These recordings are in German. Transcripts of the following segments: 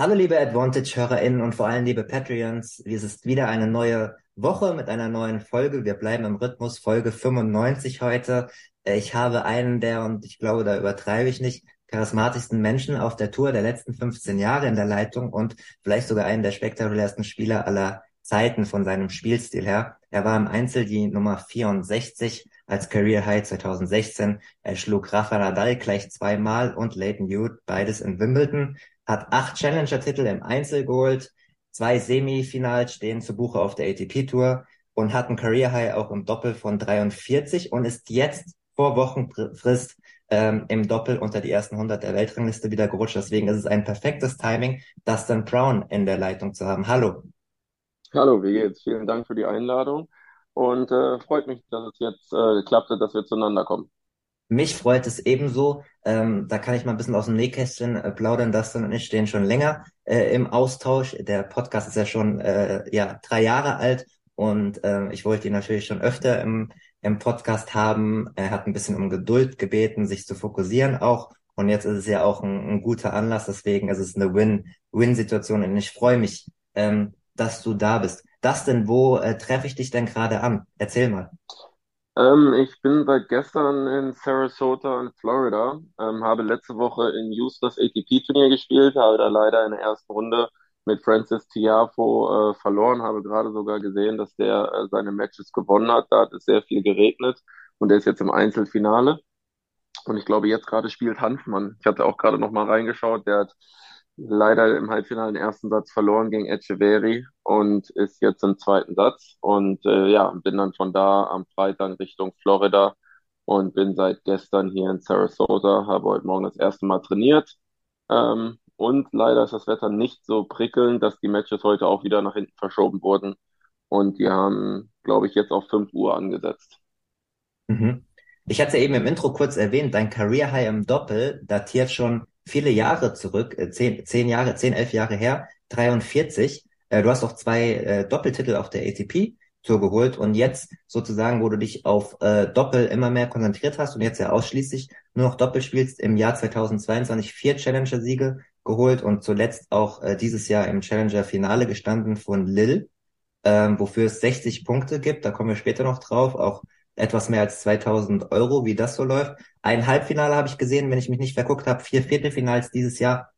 Hallo liebe Advantage-HörerInnen und vor allem liebe Patreons. Es ist wieder eine neue Woche mit einer neuen Folge. Wir bleiben im Rhythmus, Folge 95 heute. Äh, ich habe einen der, und ich glaube, da übertreibe ich nicht, charismatischsten Menschen auf der Tour der letzten 15 Jahre in der Leitung und vielleicht sogar einen der spektakulärsten Spieler aller Zeiten von seinem Spielstil her. Er war im Einzel die Nummer 64 als Career High 2016. Er schlug Rafa Nadal gleich zweimal und Leighton Hewitt beides in Wimbledon hat acht Challenger-Titel im Einzel geholt, zwei Semifinals stehen zu Buche auf der ATP-Tour und hat ein Career High auch im Doppel von 43 und ist jetzt vor Wochenfrist ähm, im Doppel unter die ersten 100 der Weltrangliste wieder gerutscht. Deswegen ist es ein perfektes Timing, Dustin Brown in der Leitung zu haben. Hallo. Hallo, wie geht's? Vielen Dank für die Einladung und äh, freut mich, dass es jetzt äh, geklappt hat, dass wir zueinander kommen. Mich freut es ebenso. Ähm, da kann ich mal ein bisschen aus dem Nähkästchen äh, plaudern. Dustin und ich stehen schon länger äh, im Austausch. Der Podcast ist ja schon äh, ja drei Jahre alt und äh, ich wollte ihn natürlich schon öfter im, im Podcast haben. Er hat ein bisschen um Geduld gebeten, sich zu fokussieren auch. Und jetzt ist es ja auch ein, ein guter Anlass. Deswegen ist es eine Win-Win-Situation und ich freue mich, ähm, dass du da bist. Dustin, wo äh, treffe ich dich denn gerade an? Erzähl mal. Ähm, ich bin seit gestern in Sarasota in Florida, ähm, habe letzte Woche in Houston das ATP-Turnier gespielt, habe da leider in der ersten Runde mit Francis Tiafo äh, verloren, habe gerade sogar gesehen, dass der äh, seine Matches gewonnen hat. Da hat es sehr viel geregnet und der ist jetzt im Einzelfinale. Und ich glaube, jetzt gerade spielt Hanfmann. Ich hatte auch gerade noch mal reingeschaut, der hat leider im Halbfinale den ersten Satz verloren gegen Echeverry und ist jetzt im zweiten Satz. Und äh, ja, bin dann von da am Freitag Richtung Florida und bin seit gestern hier in Sarasota, habe heute Morgen das erste Mal trainiert. Ähm, und leider ist das Wetter nicht so prickelnd, dass die Matches heute auch wieder nach hinten verschoben wurden. Und die haben, glaube ich, jetzt auf 5 Uhr angesetzt. Mhm. Ich hatte eben im Intro kurz erwähnt, dein Career High im Doppel datiert schon viele Jahre zurück, äh, zehn, zehn Jahre, zehn, elf Jahre her, 43. Äh, du hast auch zwei äh, Doppeltitel auf der ATP Tour geholt und jetzt sozusagen, wo du dich auf Doppel immer mehr konzentriert hast und jetzt ja ausschließlich nur noch Doppel spielst, im Jahr 2022 vier Challenger-Siege geholt und zuletzt auch dieses Jahr im Challenger-Finale gestanden von Lille, ähm, wofür es 60 Punkte gibt. Da kommen wir später noch drauf. Auch etwas mehr als 2000 Euro, wie das so läuft. Ein Halbfinale habe ich gesehen, wenn ich mich nicht verguckt habe, vier Viertelfinals dieses Jahr.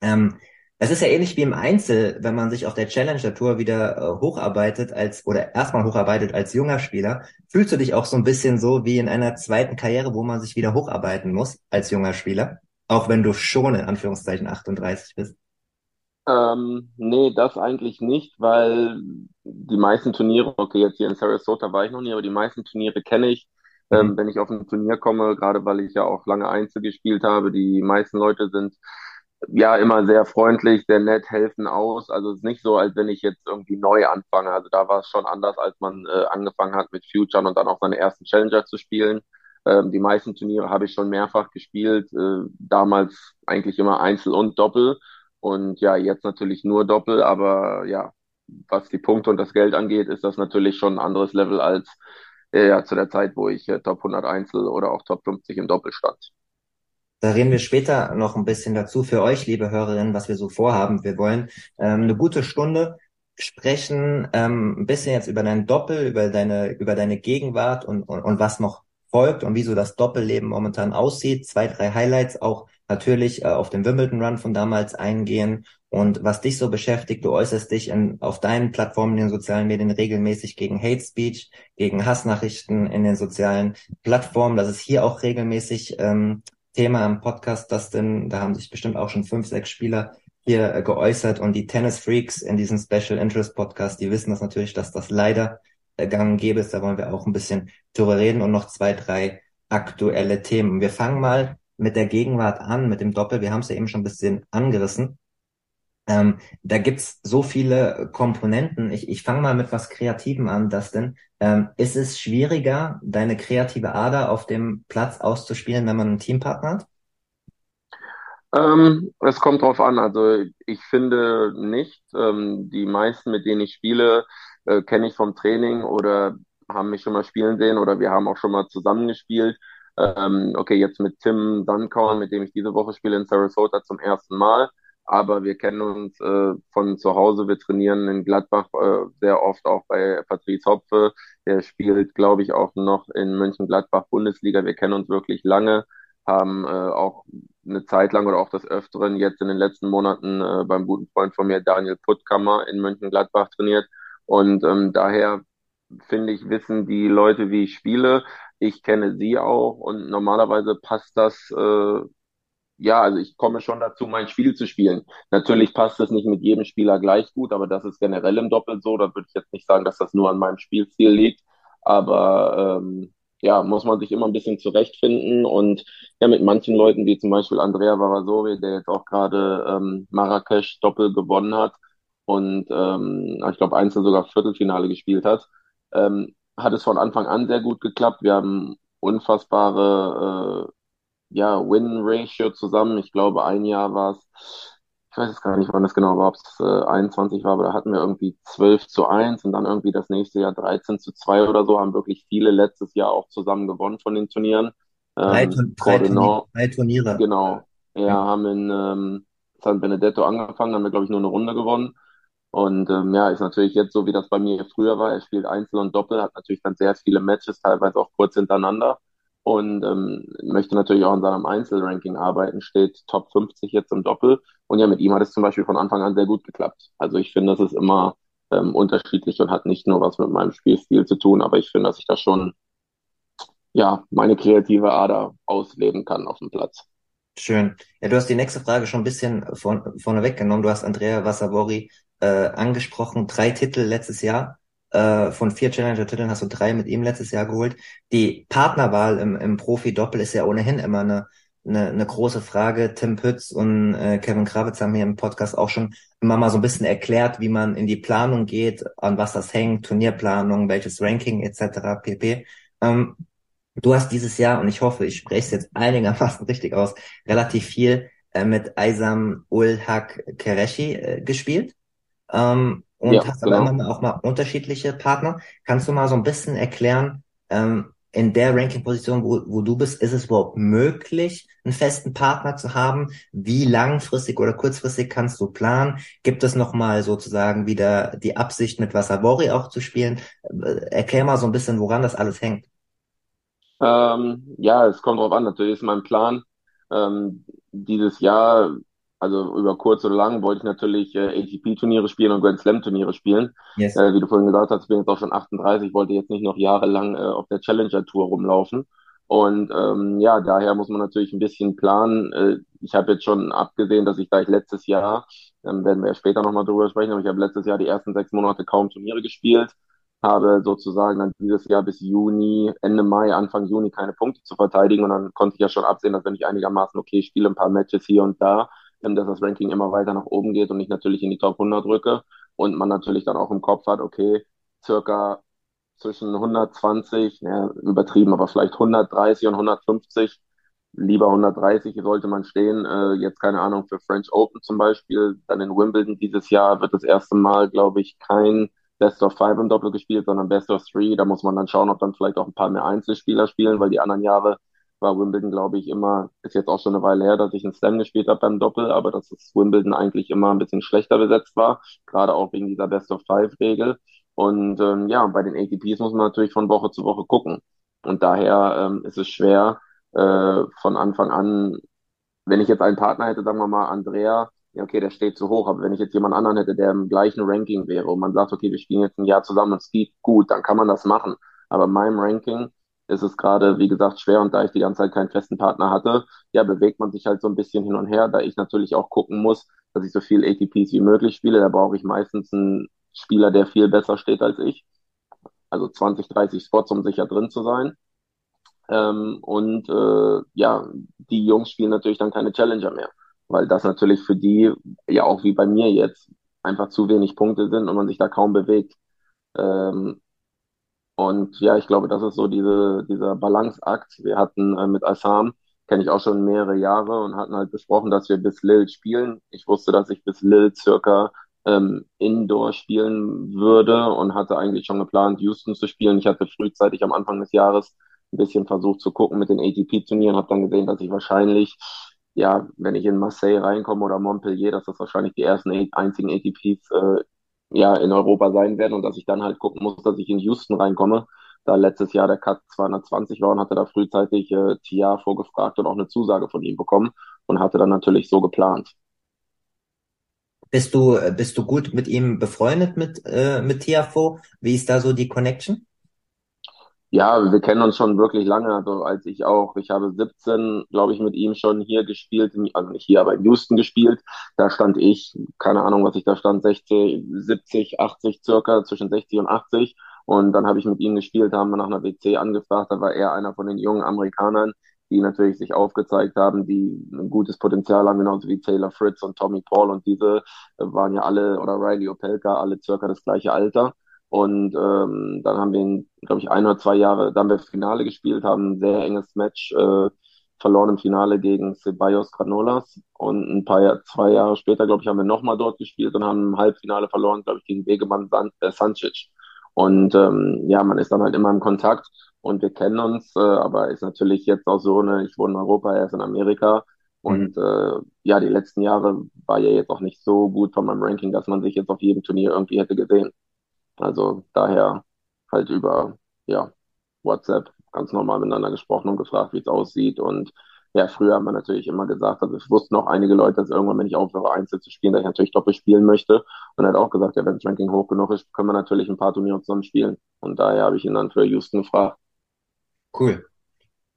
Ähm, es ist ja ähnlich wie im Einzel, wenn man sich auf der Challenger Tour wieder äh, hochabeitet als oder erstmal hocharbeitet als junger Spieler, fühlst du dich auch so ein bisschen so wie in einer zweiten Karriere, wo man sich wieder hocharbeiten muss als junger Spieler, auch wenn du schon in Anführungszeichen 38 bist. Ähm, nee, das eigentlich nicht, weil die meisten Turniere, okay, jetzt hier in Sarasota war ich noch nie, aber die meisten Turniere kenne ich. Ähm, mhm. wenn ich auf ein Turnier komme, gerade weil ich ja auch lange Einzel gespielt habe, die meisten Leute sind ja immer sehr freundlich, sehr nett, helfen aus. Also es ist nicht so, als wenn ich jetzt irgendwie neu anfange. Also da war es schon anders, als man äh, angefangen hat mit Future und dann auch seine ersten Challenger zu spielen. Ähm, die meisten Turniere habe ich schon mehrfach gespielt, äh, damals eigentlich immer Einzel und Doppel. Und ja, jetzt natürlich nur Doppel, aber ja, was die Punkte und das Geld angeht, ist das natürlich schon ein anderes Level als äh, ja, zu der Zeit, wo ich äh, Top 100 Einzel oder auch Top 50 im Doppel stand. Da reden wir später noch ein bisschen dazu für euch, liebe Hörerinnen, was wir so vorhaben. Wir wollen ähm, eine gute Stunde sprechen, ähm, ein bisschen jetzt über dein Doppel, über deine, über deine Gegenwart und, und, und was noch folgt und wieso das Doppelleben momentan aussieht. Zwei, drei Highlights auch natürlich äh, auf den Wimbledon Run von damals eingehen und was dich so beschäftigt. Du äußerst dich in, auf deinen Plattformen in den sozialen Medien regelmäßig gegen Hate Speech, gegen Hassnachrichten in den sozialen Plattformen. Das ist hier auch regelmäßig ähm, Thema im Podcast, das denn, da haben sich bestimmt auch schon fünf, sechs Spieler hier äh, geäußert und die Tennis Freaks in diesem Special Interest Podcast, die wissen das natürlich, dass das leider gang gäbe ist. Da wollen wir auch ein bisschen drüber reden und noch zwei, drei aktuelle Themen. Wir fangen mal mit der Gegenwart an, mit dem Doppel. Wir haben es ja eben schon ein bisschen angerissen. Ähm, da gibt's so viele Komponenten. Ich, ich fange mal mit was Kreativem an, Dustin. Ähm, ist es schwieriger, deine kreative Ader auf dem Platz auszuspielen, wenn man einen Teampartner hat? Ähm, es kommt drauf an. Also ich finde nicht. Ähm, die meisten, mit denen ich spiele, äh, kenne ich vom Training oder haben mich schon mal spielen sehen oder wir haben auch schon mal zusammengespielt. Ähm, okay, jetzt mit Tim Duncan, mit dem ich diese Woche spiele in Sarasota zum ersten Mal. Aber wir kennen uns äh, von zu Hause. Wir trainieren in Gladbach äh, sehr oft auch bei Patrice Hopfe. Der spielt, glaube ich, auch noch in Mönchengladbach Bundesliga. Wir kennen uns wirklich lange haben äh, auch eine Zeit lang oder auch des Öfteren jetzt in den letzten Monaten äh, beim guten Freund von mir, Daniel Puttkammer, in Mönchengladbach trainiert. Und ähm, daher finde ich, wissen die Leute, wie ich spiele. Ich kenne sie auch und normalerweise passt das, äh, ja, also ich komme schon dazu, mein Spiel zu spielen. Natürlich passt es nicht mit jedem Spieler gleich gut, aber das ist generell im Doppel so. Da würde ich jetzt nicht sagen, dass das nur an meinem Spielstil liegt. Aber ähm, ja, muss man sich immer ein bisschen zurechtfinden und ja, mit manchen Leuten, wie zum Beispiel Andrea Varasovi, der jetzt auch gerade ähm, Marrakesch Doppel gewonnen hat und ähm, ich glaube Einzel sogar Viertelfinale gespielt hat, ähm, hat es von Anfang an sehr gut geklappt. Wir haben unfassbare äh, ja, Win-Ratio zusammen. Ich glaube, ein Jahr war es ich weiß es gar nicht, wann das genau war, ob es äh, 21 war, aber da hatten wir irgendwie 12 zu 1 und dann irgendwie das nächste Jahr 13 zu 2 oder so, haben wirklich viele letztes Jahr auch zusammen gewonnen von den Turnieren. Drei, ähm, drei, Turniere, drei Turniere. Genau. Ja, haben in ähm, San Benedetto angefangen, haben wir, glaube ich, nur eine Runde gewonnen. Und ähm, ja, ist natürlich jetzt so, wie das bei mir früher war. Er spielt Einzel und Doppel, hat natürlich dann sehr viele Matches, teilweise auch kurz hintereinander und ähm, möchte natürlich auch in seinem Einzelranking arbeiten, steht Top 50 jetzt im Doppel. Und ja, mit ihm hat es zum Beispiel von Anfang an sehr gut geklappt. Also ich finde, das ist immer ähm, unterschiedlich und hat nicht nur was mit meinem Spielstil zu tun, aber ich finde, dass ich da schon ja meine kreative Ader ausleben kann auf dem Platz. Schön. Ja, du hast die nächste Frage schon ein bisschen von, vorne weggenommen. Du hast Andrea Vassavori äh, angesprochen, drei Titel letztes Jahr. Äh, von vier Challenger-Titeln hast du drei mit ihm letztes Jahr geholt. Die Partnerwahl im, im Profi-Doppel ist ja ohnehin immer eine, eine, eine große Frage. Tim Pütz und äh, Kevin Kravitz haben hier im Podcast auch schon immer mal so ein bisschen erklärt, wie man in die Planung geht, an was das hängt, Turnierplanung, welches Ranking etc. pp. Ähm, du hast dieses Jahr, und ich hoffe, ich spreche es jetzt einigermaßen richtig aus, relativ viel äh, mit Aysam Ul Haq Kereshi äh, gespielt. Ähm, und ja, hast aber genau. immer auch mal unterschiedliche Partner. Kannst du mal so ein bisschen erklären, ähm, in der Ranking-Position, wo, wo du bist, ist es überhaupt möglich, einen festen Partner zu haben? Wie langfristig oder kurzfristig kannst du planen? Gibt es nochmal sozusagen wieder die Absicht, mit Wasserwori auch zu spielen? Äh, erklär mal so ein bisschen, woran das alles hängt. Ähm, ja, es kommt drauf an. Natürlich ist mein Plan, ähm, dieses Jahr also über kurz oder lang wollte ich natürlich äh, ATP-Turniere spielen und Grand Slam-Turniere spielen. Yes. Äh, wie du vorhin gesagt hast, ich bin jetzt auch schon 38, wollte jetzt nicht noch jahrelang äh, auf der Challenger-Tour rumlaufen. Und ähm, ja, daher muss man natürlich ein bisschen planen. Äh, ich habe jetzt schon abgesehen, dass ich da ich letztes Jahr, ähm, werden wir ja später nochmal drüber sprechen, aber ich habe letztes Jahr die ersten sechs Monate kaum Turniere gespielt, habe sozusagen dann dieses Jahr bis Juni, Ende Mai, Anfang Juni keine Punkte zu verteidigen und dann konnte ich ja schon absehen, dass wenn ich einigermaßen okay spiele, ein paar Matches hier und da, dass das Ranking immer weiter nach oben geht und ich natürlich in die Top 100 drücke und man natürlich dann auch im Kopf hat, okay, circa zwischen 120, ja, übertrieben, aber vielleicht 130 und 150, lieber 130 sollte man stehen. Äh, jetzt keine Ahnung für French Open zum Beispiel, dann in Wimbledon dieses Jahr wird das erste Mal, glaube ich, kein Best of Five im Doppel gespielt, sondern Best of Three. Da muss man dann schauen, ob dann vielleicht auch ein paar mehr Einzelspieler spielen, weil die anderen Jahre war Wimbledon, glaube ich, immer, ist jetzt auch schon eine Weile her, dass ich einen Slam gespielt habe beim Doppel, aber dass das Wimbledon eigentlich immer ein bisschen schlechter besetzt war, gerade auch wegen dieser Best-of-Five-Regel. Und ähm, ja, bei den ATPs muss man natürlich von Woche zu Woche gucken. Und daher ähm, ist es schwer, äh, von Anfang an, wenn ich jetzt einen Partner hätte, sagen wir mal Andrea, ja, okay, der steht zu hoch, aber wenn ich jetzt jemand anderen hätte, der im gleichen Ranking wäre und man sagt, okay, wir spielen jetzt ein Jahr zusammen und es geht gut, dann kann man das machen. Aber in meinem Ranking ist es gerade, wie gesagt, schwer und da ich die ganze Zeit keinen festen Partner hatte, ja, bewegt man sich halt so ein bisschen hin und her, da ich natürlich auch gucken muss, dass ich so viel ATPs wie möglich spiele. Da brauche ich meistens einen Spieler, der viel besser steht als ich. Also 20, 30 Spots, um sicher drin zu sein. Ähm, und äh, ja, die Jungs spielen natürlich dann keine Challenger mehr. weil das natürlich für die, ja auch wie bei mir jetzt, einfach zu wenig Punkte sind und man sich da kaum bewegt. Ähm, und ja, ich glaube, das ist so diese, dieser Balanceakt. Wir hatten äh, mit Assam, kenne ich auch schon mehrere Jahre und hatten halt besprochen, dass wir bis Lille spielen. Ich wusste, dass ich bis Lille circa ähm, Indoor spielen würde und hatte eigentlich schon geplant, Houston zu spielen. Ich hatte frühzeitig am Anfang des Jahres ein bisschen versucht zu gucken mit den ATP-Turnieren, habe dann gesehen, dass ich wahrscheinlich, ja, wenn ich in Marseille reinkomme oder Montpellier, dass das wahrscheinlich die ersten einzigen ATPs äh, ja in Europa sein werden und dass ich dann halt gucken muss, dass ich in Houston reinkomme. Da letztes Jahr der Cut 220 war und hatte da frühzeitig äh, Tia vorgefragt und auch eine Zusage von ihm bekommen und hatte dann natürlich so geplant. Bist du, bist du gut mit ihm befreundet mit, äh, mit Tiafo? Wie ist da so die Connection? Ja, wir kennen uns schon wirklich lange. Also als ich auch, ich habe 17, glaube ich, mit ihm schon hier gespielt, also nicht hier, aber in Houston gespielt. Da stand ich, keine Ahnung, was ich da stand, 60, 70, 80 circa, zwischen 60 und 80. Und dann habe ich mit ihm gespielt, haben wir nach einer WC angefragt. Da war er einer von den jungen Amerikanern, die natürlich sich aufgezeigt haben, die ein gutes Potenzial haben, genauso wie Taylor Fritz und Tommy Paul. Und diese waren ja alle, oder Riley Opelka, alle circa das gleiche Alter. Und ähm, dann haben wir, glaube ich, ein oder zwei Jahre, dann haben wir Finale gespielt, haben ein sehr enges Match äh, verloren im Finale gegen Ceballos Granolas. Und ein paar Jahr, zwei Jahre später, glaube ich, haben wir nochmal dort gespielt und haben im Halbfinale verloren, glaube ich, gegen Wegemann San äh, Sancic. Und ähm, ja, man ist dann halt immer im Kontakt und wir kennen uns, äh, aber ist natürlich jetzt auch so, ne, ich wohne in Europa, er ist in Amerika. Und mhm. äh, ja, die letzten Jahre war ja jetzt auch nicht so gut von meinem Ranking, dass man sich jetzt auf jedem Turnier irgendwie hätte gesehen. Also daher halt über ja, WhatsApp ganz normal miteinander gesprochen und gefragt, wie es aussieht. Und ja, früher hat man natürlich immer gesagt, also es wussten auch einige Leute, dass irgendwann, wenn ich aufhöre, Einzel zu spielen, dass ich natürlich doppelt spielen möchte. Und er hat auch gesagt, ja, wenn das Ranking hoch genug ist, können wir natürlich ein paar Turniere zusammen spielen. Und daher habe ich ihn dann für Houston gefragt. Cool.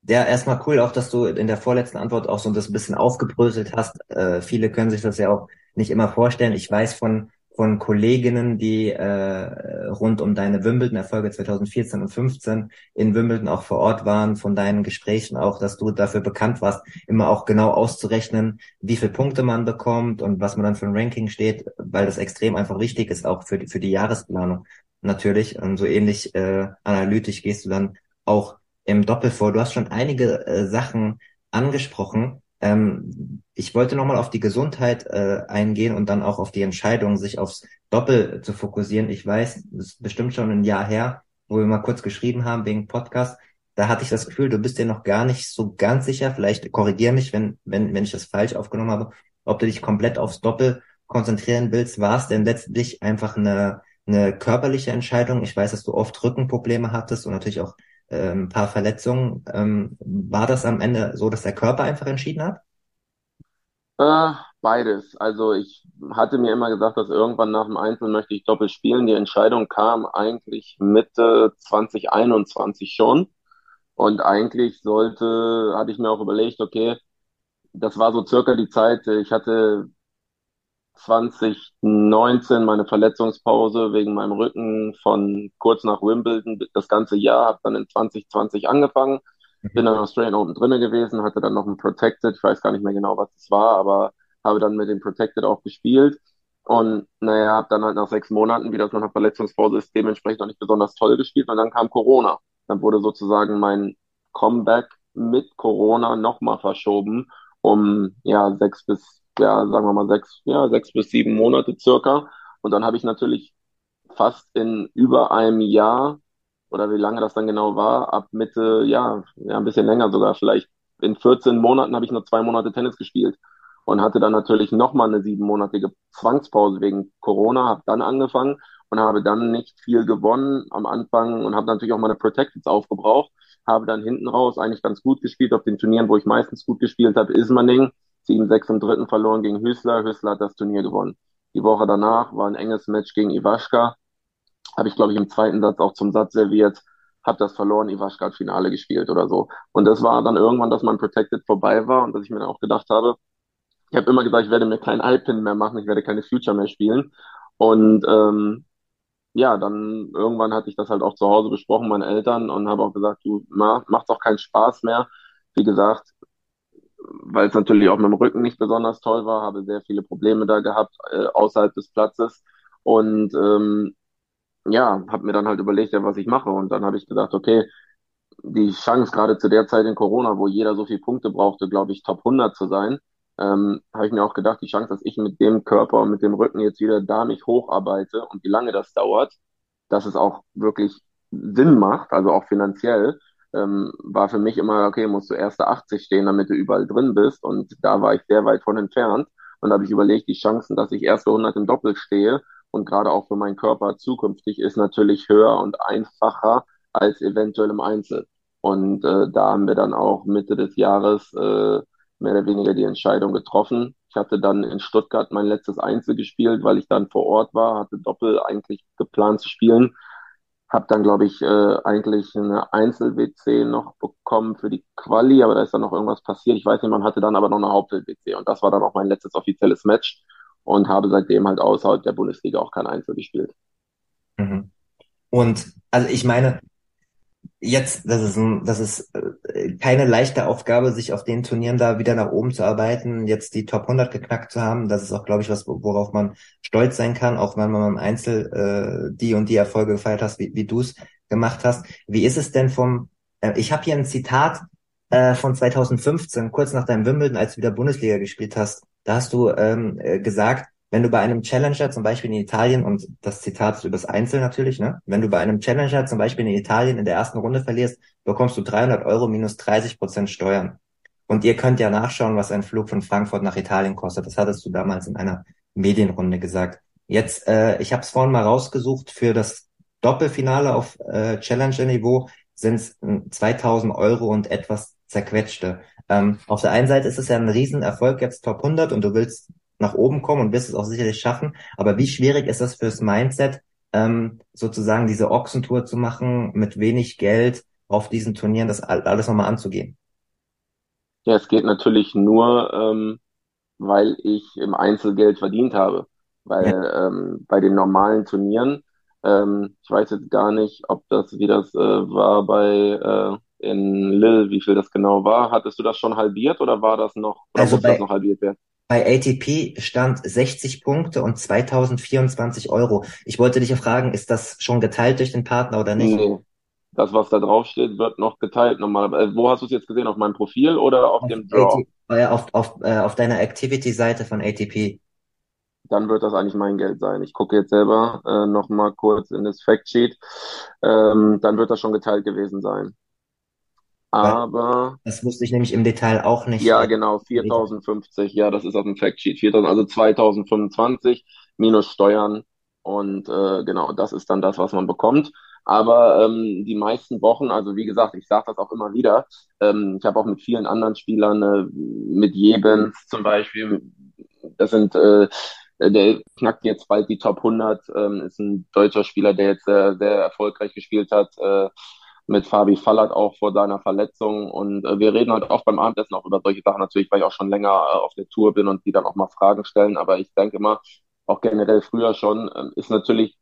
Ja, erstmal cool auch, dass du in der vorletzten Antwort auch so ein bisschen aufgebröselt hast. Äh, viele können sich das ja auch nicht immer vorstellen. Ich weiß von von Kolleginnen, die äh, rund um deine Wimbledon-Erfolge 2014 und 15 in Wimbledon auch vor Ort waren, von deinen Gesprächen auch, dass du dafür bekannt warst, immer auch genau auszurechnen, wie viele Punkte man bekommt und was man dann für ein Ranking steht, weil das extrem einfach wichtig ist, auch für die, für die Jahresplanung natürlich. Und so ähnlich äh, analytisch gehst du dann auch im Doppel vor. Du hast schon einige äh, Sachen angesprochen, ähm, ich wollte nochmal auf die Gesundheit äh, eingehen und dann auch auf die Entscheidung, sich aufs Doppel zu fokussieren. Ich weiß, das ist bestimmt schon ein Jahr her, wo wir mal kurz geschrieben haben wegen Podcast. Da hatte ich das Gefühl, du bist dir noch gar nicht so ganz sicher. Vielleicht korrigier mich, wenn, wenn, wenn ich das falsch aufgenommen habe, ob du dich komplett aufs Doppel konzentrieren willst. War es denn letztlich einfach eine, eine körperliche Entscheidung? Ich weiß, dass du oft Rückenprobleme hattest und natürlich auch ein paar Verletzungen. Ähm, war das am Ende so, dass der Körper einfach entschieden hat? Äh, beides. Also ich hatte mir immer gesagt, dass irgendwann nach dem Einzel möchte ich doppelt spielen. Die Entscheidung kam eigentlich Mitte 2021 schon. Und eigentlich sollte, hatte ich mir auch überlegt, okay, das war so circa die Zeit, ich hatte 2019 meine Verletzungspause wegen meinem Rücken von kurz nach Wimbledon das ganze Jahr, habe dann in 2020 angefangen, mhm. bin dann Australian Open drinnen gewesen, hatte dann noch ein Protected, ich weiß gar nicht mehr genau, was es war, aber habe dann mit dem Protected auch gespielt und naja, habe dann halt nach sechs Monaten, wie das nach einer Verletzungspause ist, dementsprechend auch nicht besonders toll gespielt und dann kam Corona. Dann wurde sozusagen mein Comeback mit Corona nochmal verschoben um ja sechs bis ja, sagen wir mal sechs, ja, sechs bis sieben Monate circa. Und dann habe ich natürlich fast in über einem Jahr oder wie lange das dann genau war, ab Mitte, ja, ja, ein bisschen länger sogar, vielleicht in 14 Monaten habe ich nur zwei Monate Tennis gespielt und hatte dann natürlich nochmal eine siebenmonatige Zwangspause wegen Corona, habe dann angefangen und habe dann nicht viel gewonnen am Anfang und habe natürlich auch meine Protecteds aufgebraucht, habe dann hinten raus eigentlich ganz gut gespielt. Auf den Turnieren, wo ich meistens gut gespielt habe, Ismaning 7-6 im dritten verloren gegen Hüßler. Hüßler hat das Turnier gewonnen. Die Woche danach war ein enges Match gegen Iwaschka. Habe ich, glaube ich, im zweiten Satz auch zum Satz serviert. Hab das verloren, Iwaschka hat Finale gespielt oder so. Und das war dann irgendwann, dass mein Protected vorbei war und dass ich mir dann auch gedacht habe, ich habe immer gesagt, ich werde mir keinen Alpin mehr machen, ich werde keine Future mehr spielen. Und ähm, ja, dann irgendwann hatte ich das halt auch zu Hause besprochen, meinen Eltern, und habe auch gesagt, du, macht doch keinen Spaß mehr. Wie gesagt, weil es natürlich auch mit dem Rücken nicht besonders toll war, habe sehr viele Probleme da gehabt äh, außerhalb des Platzes. Und ähm, ja, habe mir dann halt überlegt, ja, was ich mache. Und dann habe ich gedacht, okay, die Chance gerade zu der Zeit in Corona, wo jeder so viele Punkte brauchte, glaube ich, Top 100 zu sein, ähm, habe ich mir auch gedacht, die Chance, dass ich mit dem Körper und mit dem Rücken jetzt wieder da mich hocharbeite und wie lange das dauert, dass es auch wirklich Sinn macht, also auch finanziell, ähm, war für mich immer, okay, musst du erste 80 stehen, damit du überall drin bist. Und da war ich sehr weit von entfernt. Und da habe ich überlegt, die Chancen, dass ich erste 100 im Doppel stehe und gerade auch für meinen Körper zukünftig ist natürlich höher und einfacher als eventuell im Einzel. Und äh, da haben wir dann auch Mitte des Jahres äh, mehr oder weniger die Entscheidung getroffen. Ich hatte dann in Stuttgart mein letztes Einzel gespielt, weil ich dann vor Ort war, hatte Doppel eigentlich geplant zu spielen habe dann, glaube ich, äh, eigentlich eine Einzel-WC noch bekommen für die Quali, aber da ist dann noch irgendwas passiert. Ich weiß nicht, man hatte dann aber noch eine Haupt-WC und das war dann auch mein letztes offizielles Match und habe seitdem halt außerhalb der Bundesliga auch kein Einzel gespielt. Mhm. Und also ich meine, jetzt, das ist, ein, das ist äh, keine leichte Aufgabe, sich auf den Turnieren da wieder nach oben zu arbeiten, jetzt die Top 100 geknackt zu haben. Das ist auch, glaube ich, was, worauf man stolz sein kann, auch wenn man im Einzel äh, die und die Erfolge gefeiert hast, wie, wie du es gemacht hast. Wie ist es denn vom, äh, ich habe hier ein Zitat äh, von 2015, kurz nach deinem Wimbledon, als du wieder Bundesliga gespielt hast. Da hast du ähm, äh, gesagt, wenn du bei einem Challenger zum Beispiel in Italien, und das Zitat ist übers Einzel natürlich, ne? Wenn du bei einem Challenger zum Beispiel in Italien in der ersten Runde verlierst, bekommst du 300 Euro minus 30 Prozent Steuern. Und ihr könnt ja nachschauen, was ein Flug von Frankfurt nach Italien kostet. Das hattest du damals in einer Medienrunde gesagt. Jetzt, äh, ich habe es vorhin mal rausgesucht, für das Doppelfinale auf äh, Challenger-Niveau sind es 2000 Euro und etwas zerquetschte. Ähm, auf der einen Seite ist es ja ein Riesenerfolg, jetzt Top 100 und du willst nach oben kommen und wirst es auch sicherlich schaffen. Aber wie schwierig ist das fürs Mindset, ähm, sozusagen diese Ochsentour zu machen, mit wenig Geld auf diesen Turnieren das alles nochmal anzugehen? Ja, es geht natürlich nur, ähm, weil ich im Einzelgeld verdient habe. Weil ja. ähm, bei den normalen Turnieren, ähm, ich weiß jetzt gar nicht, ob das, wie das äh, war bei äh, in Lille, wie viel das genau war. Hattest du das schon halbiert oder war das noch, oder also bei, das noch halbiert werden? Bei ATP stand 60 Punkte und 2024 Euro. Ich wollte dich ja fragen, ist das schon geteilt durch den Partner oder nicht? Nee. Das, was da drauf steht, wird noch geteilt normalerweise. Äh, wo hast du es jetzt gesehen? Auf meinem Profil oder auf, auf dem Draw? AT, auf, auf, äh, auf deiner Activity-Seite von ATP. Dann wird das eigentlich mein Geld sein. Ich gucke jetzt selber äh, noch mal kurz in das Factsheet. Ähm, dann wird das schon geteilt gewesen sein. Aber. Das wusste ich nämlich im Detail auch nicht. Ja, genau, 4050, ja, das ist auf dem Factsheet. 4000, also 2025 minus Steuern. Und äh, genau, das ist dann das, was man bekommt. Aber ähm, die meisten Wochen, also wie gesagt, ich sage das auch immer wieder, ähm, ich habe auch mit vielen anderen Spielern, äh, mit Jebens zum Beispiel, das sind, äh, der knackt jetzt bald die Top 100, ähm, ist ein deutscher Spieler, der jetzt sehr, sehr erfolgreich gespielt hat. Äh, mit Fabi Fallert auch vor seiner Verletzung. Und äh, wir reden halt oft beim Abendessen auch über solche Sachen, natürlich, weil ich auch schon länger äh, auf der Tour bin und die dann auch mal Fragen stellen. Aber ich denke immer, auch generell früher schon, äh, ist natürlich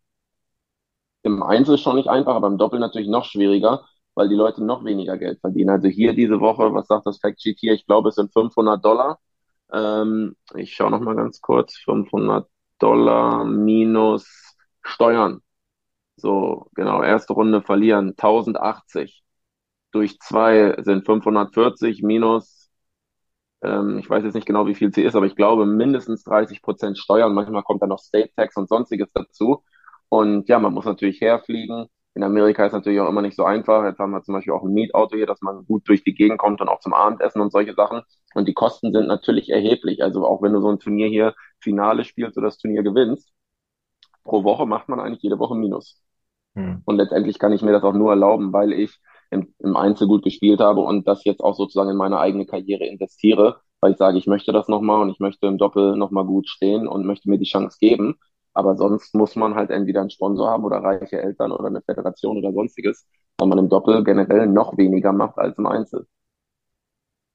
im Einzel schon nicht einfach, aber im Doppel natürlich noch schwieriger, weil die Leute noch weniger Geld verdienen. Also hier diese Woche, was sagt das Factsheet hier? Ich glaube, es sind 500 Dollar. Ähm, ich schaue noch mal ganz kurz. 500 Dollar minus Steuern. So, genau, erste Runde verlieren, 1080 durch zwei sind 540 minus, ähm, ich weiß jetzt nicht genau, wie viel sie ist, aber ich glaube mindestens 30 Prozent Steuern. Manchmal kommt dann noch State Tax und sonstiges dazu. Und ja, man muss natürlich herfliegen. In Amerika ist natürlich auch immer nicht so einfach. Jetzt haben wir zum Beispiel auch ein Mietauto hier, dass man gut durch die Gegend kommt und auch zum Abendessen und solche Sachen. Und die Kosten sind natürlich erheblich. Also auch wenn du so ein Turnier hier Finale spielst oder das Turnier gewinnst, pro Woche macht man eigentlich jede Woche Minus. Hm. Und letztendlich kann ich mir das auch nur erlauben, weil ich im, im Einzel gut gespielt habe und das jetzt auch sozusagen in meine eigene Karriere investiere, weil ich sage, ich möchte das nochmal und ich möchte im Doppel nochmal gut stehen und möchte mir die Chance geben. Aber sonst muss man halt entweder einen Sponsor haben oder reiche Eltern oder eine Föderation oder sonstiges, weil man im Doppel generell noch weniger macht als im Einzel.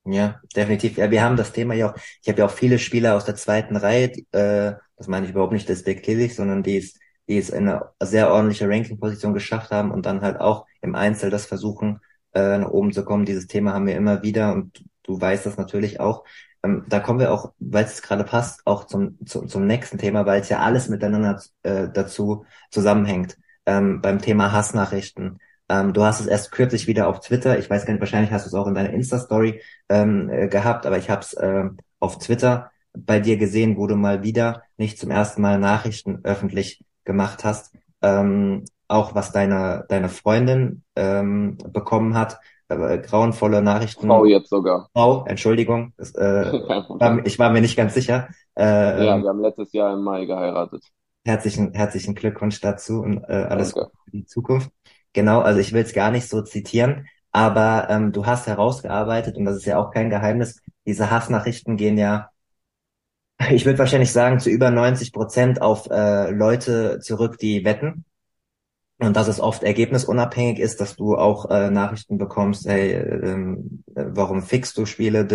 Ja, definitiv. Ja, wir haben das Thema ja auch. Ich habe ja auch viele Spieler aus der zweiten Reihe, äh, das meine ich überhaupt nicht despektierlich, sondern die es die es in eine sehr ordentliche Ranking-Position geschafft haben und dann halt auch im Einzel das versuchen, äh, nach oben zu kommen. Dieses Thema haben wir immer wieder und du weißt das natürlich auch. Ähm, da kommen wir auch, weil es gerade passt, auch zum, zu, zum nächsten Thema, weil es ja alles miteinander äh, dazu zusammenhängt. Ähm, beim Thema Hassnachrichten. Ähm, du hast es erst kürzlich wieder auf Twitter, ich weiß gar nicht, wahrscheinlich hast du es auch in deiner Insta-Story ähm, äh, gehabt, aber ich habe es äh, auf Twitter bei dir gesehen, wo du mal wieder nicht zum ersten Mal Nachrichten öffentlich gemacht hast. Ähm, auch was deine, deine Freundin ähm, bekommen hat, äh, grauenvolle Nachrichten. Frau jetzt sogar. Frau, Entschuldigung, das, äh, war, ich war mir nicht ganz sicher. Äh, ja, wir haben letztes Jahr im Mai geheiratet. Herzlichen, herzlichen Glückwunsch dazu und äh, alles Danke. Gute für die Zukunft. Genau, also ich will es gar nicht so zitieren, aber ähm, du hast herausgearbeitet, und das ist ja auch kein Geheimnis, diese Hassnachrichten gehen ja ich würde wahrscheinlich sagen, zu über 90 Prozent auf äh, Leute zurück, die wetten. Und dass es oft ergebnisunabhängig ist, dass du auch äh, Nachrichten bekommst, hey, ähm, äh, warum fixst du Spiele,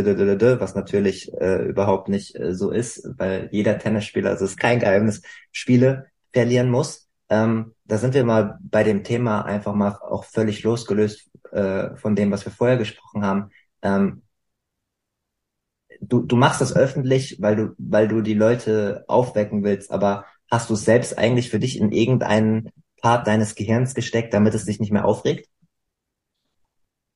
was natürlich äh, überhaupt nicht äh, so ist, weil jeder Tennisspieler, also es ist kein Geheimnis, Spiele verlieren muss. Ähm, da sind wir mal bei dem Thema einfach mal auch völlig losgelöst äh, von dem, was wir vorher gesprochen haben. Ähm, du, du machst das öffentlich, weil du, weil du die Leute aufwecken willst, aber hast du es selbst eigentlich für dich in irgendeinen Part deines Gehirns gesteckt, damit es dich nicht mehr aufregt?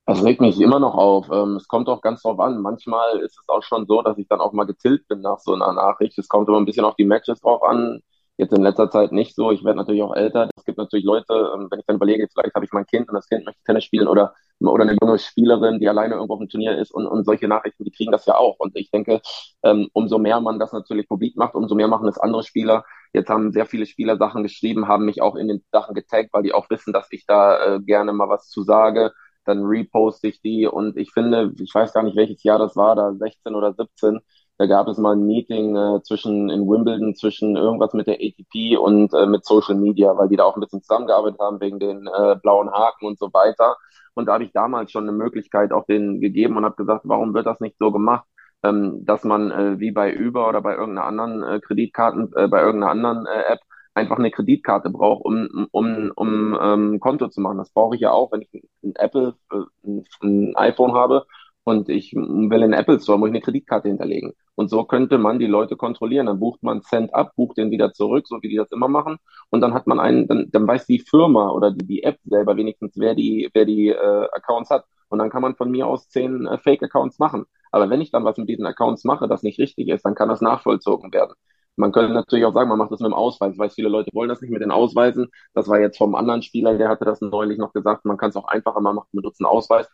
Das regt mich immer noch auf. Ähm, es kommt auch ganz drauf an. Manchmal ist es auch schon so, dass ich dann auch mal getillt bin nach so einer Nachricht. Es kommt immer ein bisschen auf die Matches drauf an. Jetzt in letzter Zeit nicht so. Ich werde natürlich auch älter. Es gibt natürlich Leute, ähm, wenn ich dann überlege, vielleicht habe ich mein Kind und das Kind möchte Tennis spielen oder, oder eine junge Spielerin, die alleine irgendwo auf dem Turnier ist und, und solche Nachrichten, die kriegen das ja auch. Und ich denke, ähm, umso mehr man das natürlich publik macht, umso mehr machen es andere Spieler. Jetzt haben sehr viele Spieler Sachen geschrieben, haben mich auch in den Sachen getaggt, weil die auch wissen, dass ich da äh, gerne mal was zu sage. Dann reposte ich die und ich finde, ich weiß gar nicht, welches Jahr das war, da 16 oder 17, da gab es mal ein Meeting äh, zwischen in Wimbledon zwischen irgendwas mit der ATP und äh, mit Social Media, weil die da auch ein bisschen zusammengearbeitet haben wegen den äh, blauen Haken und so weiter. Und da habe ich damals schon eine Möglichkeit auch denen gegeben und habe gesagt, warum wird das nicht so gemacht, ähm, dass man äh, wie bei Uber oder bei irgendeiner anderen äh, Kreditkarten, äh, bei irgendeiner anderen äh, App einfach eine Kreditkarte braucht, um, um, um ähm, Konto zu machen. Das brauche ich ja auch, wenn ich ein Apple, äh, ein, ein iPhone habe und ich will in Apple Store, muss ich eine Kreditkarte hinterlegen. Und so könnte man die Leute kontrollieren. Dann bucht man Cent ab, bucht den wieder zurück, so wie die das immer machen. Und dann hat man einen, dann, dann weiß die Firma oder die, die App selber wenigstens, wer die, wer die äh, Accounts hat. Und dann kann man von mir aus zehn äh, Fake-Accounts machen. Aber wenn ich dann was mit diesen Accounts mache, das nicht richtig ist, dann kann das nachvollzogen werden. Man könnte natürlich auch sagen, man macht das mit dem Ausweis. Ich weiß, viele Leute wollen das nicht mit den Ausweisen. Das war jetzt vom anderen Spieler, der hatte das neulich noch gesagt. Man kann es auch einfacher machen, benutzt einen Ausweis.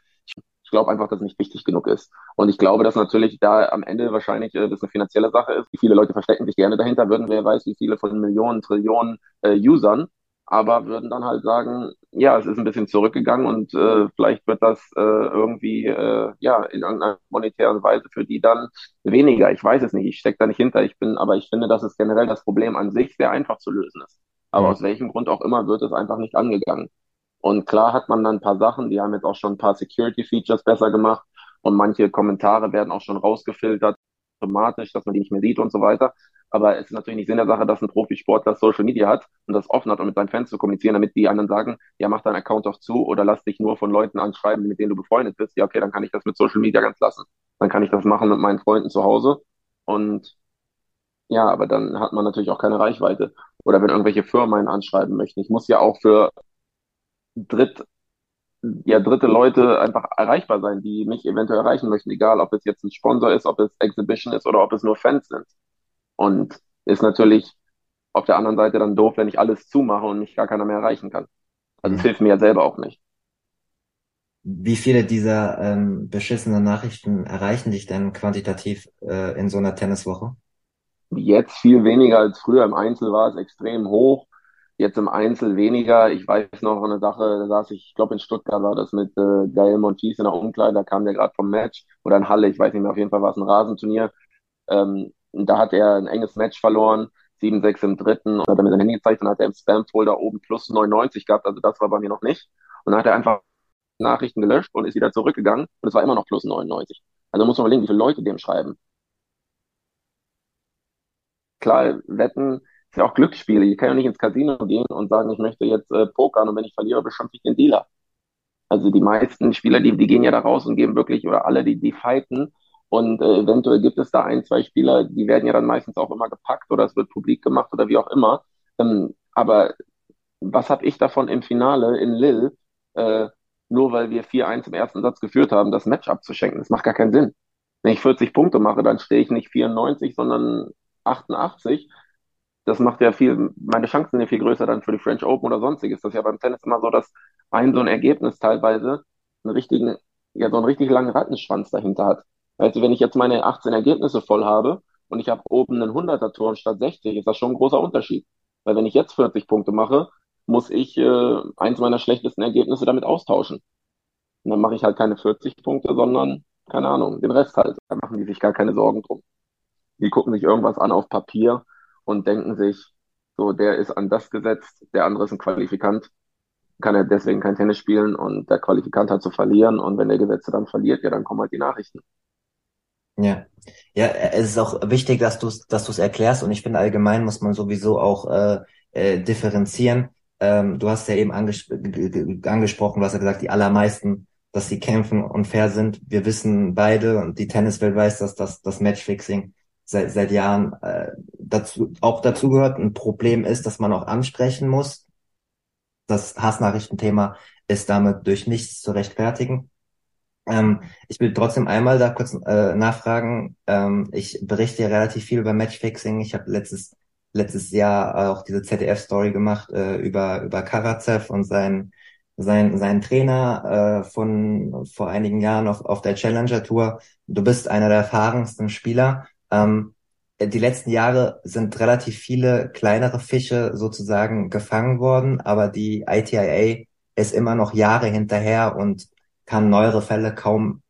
Ich glaube einfach, dass es nicht wichtig genug ist. Und ich glaube, dass natürlich da am Ende wahrscheinlich äh, das eine finanzielle Sache ist. Viele Leute verstecken sich gerne dahinter, würden wer weiß, wie viele von Millionen, Trillionen äh, Usern, aber würden dann halt sagen, ja, es ist ein bisschen zurückgegangen und äh, vielleicht wird das äh, irgendwie äh, ja in irgendeiner monetären Weise für die dann weniger. Ich weiß es nicht, ich stecke da nicht hinter. Ich bin, aber ich finde, dass es generell das Problem an sich sehr einfach zu lösen ist. Aber mhm. aus welchem Grund auch immer wird es einfach nicht angegangen. Und klar hat man dann ein paar Sachen, die haben jetzt auch schon ein paar Security-Features besser gemacht und manche Kommentare werden auch schon rausgefiltert automatisch, dass man die nicht mehr sieht und so weiter. Aber es ist natürlich nicht Sinn der Sache, dass ein Profisportler Social Media hat und das offen hat, um mit seinen Fans zu kommunizieren, damit die anderen sagen, ja, mach deinen Account doch zu oder lass dich nur von Leuten anschreiben, mit denen du befreundet bist. Ja, okay, dann kann ich das mit Social Media ganz lassen. Dann kann ich das machen mit meinen Freunden zu Hause und ja, aber dann hat man natürlich auch keine Reichweite. Oder wenn irgendwelche Firmen einen anschreiben möchten. Ich muss ja auch für dritt, ja, dritte Leute einfach erreichbar sein, die mich eventuell erreichen möchten, egal ob es jetzt ein Sponsor ist, ob es Exhibition ist oder ob es nur Fans sind. Und ist natürlich auf der anderen Seite dann doof, wenn ich alles zumache und mich gar keiner mehr erreichen kann. Also es mhm. hilft mir ja selber auch nicht. Wie viele dieser ähm, beschissenen Nachrichten erreichen dich denn quantitativ äh, in so einer Tenniswoche? Jetzt viel weniger als früher. Im Einzel war es extrem hoch. Jetzt im Einzel weniger. Ich weiß noch eine Sache, da saß ich, ich glaube in Stuttgart war das mit äh, Gael Monfils in der Umkleide, da kam der gerade vom Match oder in Halle, ich weiß nicht mehr, auf jeden Fall war es ein Rasenturnier. Ähm, da hat er ein enges Match verloren, 7-6 im dritten und hat er mir sein Handy gezeigt und hat er im Spam-Folder oben plus 99 gehabt, also das war bei mir noch nicht. Und dann hat er einfach Nachrichten gelöscht und ist wieder zurückgegangen und es war immer noch plus 99. Also muss man überlegen, wie viele Leute dem schreiben. Klar, Wetten, ja auch Glücksspiele. Ich kann ja nicht ins Casino gehen und sagen, ich möchte jetzt äh, pokern und wenn ich verliere, beschimpfe ich den Dealer. Also die meisten Spieler, die, die gehen ja da raus und geben wirklich, oder alle, die, die fighten. Und äh, eventuell gibt es da ein, zwei Spieler, die werden ja dann meistens auch immer gepackt oder es wird publik gemacht oder wie auch immer. Ähm, aber was habe ich davon im Finale in Lille, äh, nur weil wir 4-1 im ersten Satz geführt haben, das Match abzuschenken? Das macht gar keinen Sinn. Wenn ich 40 Punkte mache, dann stehe ich nicht 94, sondern 88. Das macht ja viel, meine Chancen sind ja viel größer dann für die French Open oder sonstiges. Das ist ja beim Tennis immer so, dass ein so ein Ergebnis teilweise einen richtigen, ja, so einen richtig langen Rattenschwanz dahinter hat. Also wenn ich jetzt meine 18 Ergebnisse voll habe und ich habe oben einen 100er Turm statt 60, ist das schon ein großer Unterschied. Weil wenn ich jetzt 40 Punkte mache, muss ich äh, eins meiner schlechtesten Ergebnisse damit austauschen. Und dann mache ich halt keine 40 Punkte, sondern, keine Ahnung, den Rest halt. Da machen die sich gar keine Sorgen drum. Die gucken sich irgendwas an auf Papier und denken sich, so, der ist an das gesetzt, der andere ist ein Qualifikant, kann er deswegen kein Tennis spielen und der Qualifikant hat zu verlieren und wenn der Gesetze dann verliert, ja, dann kommen halt die Nachrichten. Ja. Ja, es ist auch wichtig, dass du es dass du es erklärst und ich finde allgemein muss man sowieso auch äh, äh, differenzieren. Ähm, du hast ja eben anges angesprochen, du hast ja gesagt, die allermeisten, dass sie kämpfen und fair sind. Wir wissen beide und die Tenniswelt weiß, dass das, das Matchfixing seit, seit Jahren äh, dazu, auch dazu gehört. Ein Problem ist, dass man auch ansprechen muss. Das Hassnachrichtenthema ist damit durch nichts zu rechtfertigen. Ähm, ich will trotzdem einmal da kurz äh, nachfragen. Ähm, ich berichte ja relativ viel über Matchfixing. Ich habe letztes letztes Jahr auch diese ZDF-Story gemacht äh, über über Karatsev und sein sein sein Trainer äh, von vor einigen Jahren auf auf der Challenger Tour. Du bist einer der erfahrensten Spieler. Ähm, die letzten Jahre sind relativ viele kleinere Fische sozusagen gefangen worden, aber die ITIA ist immer noch Jahre hinterher und kann neuere Fälle kaum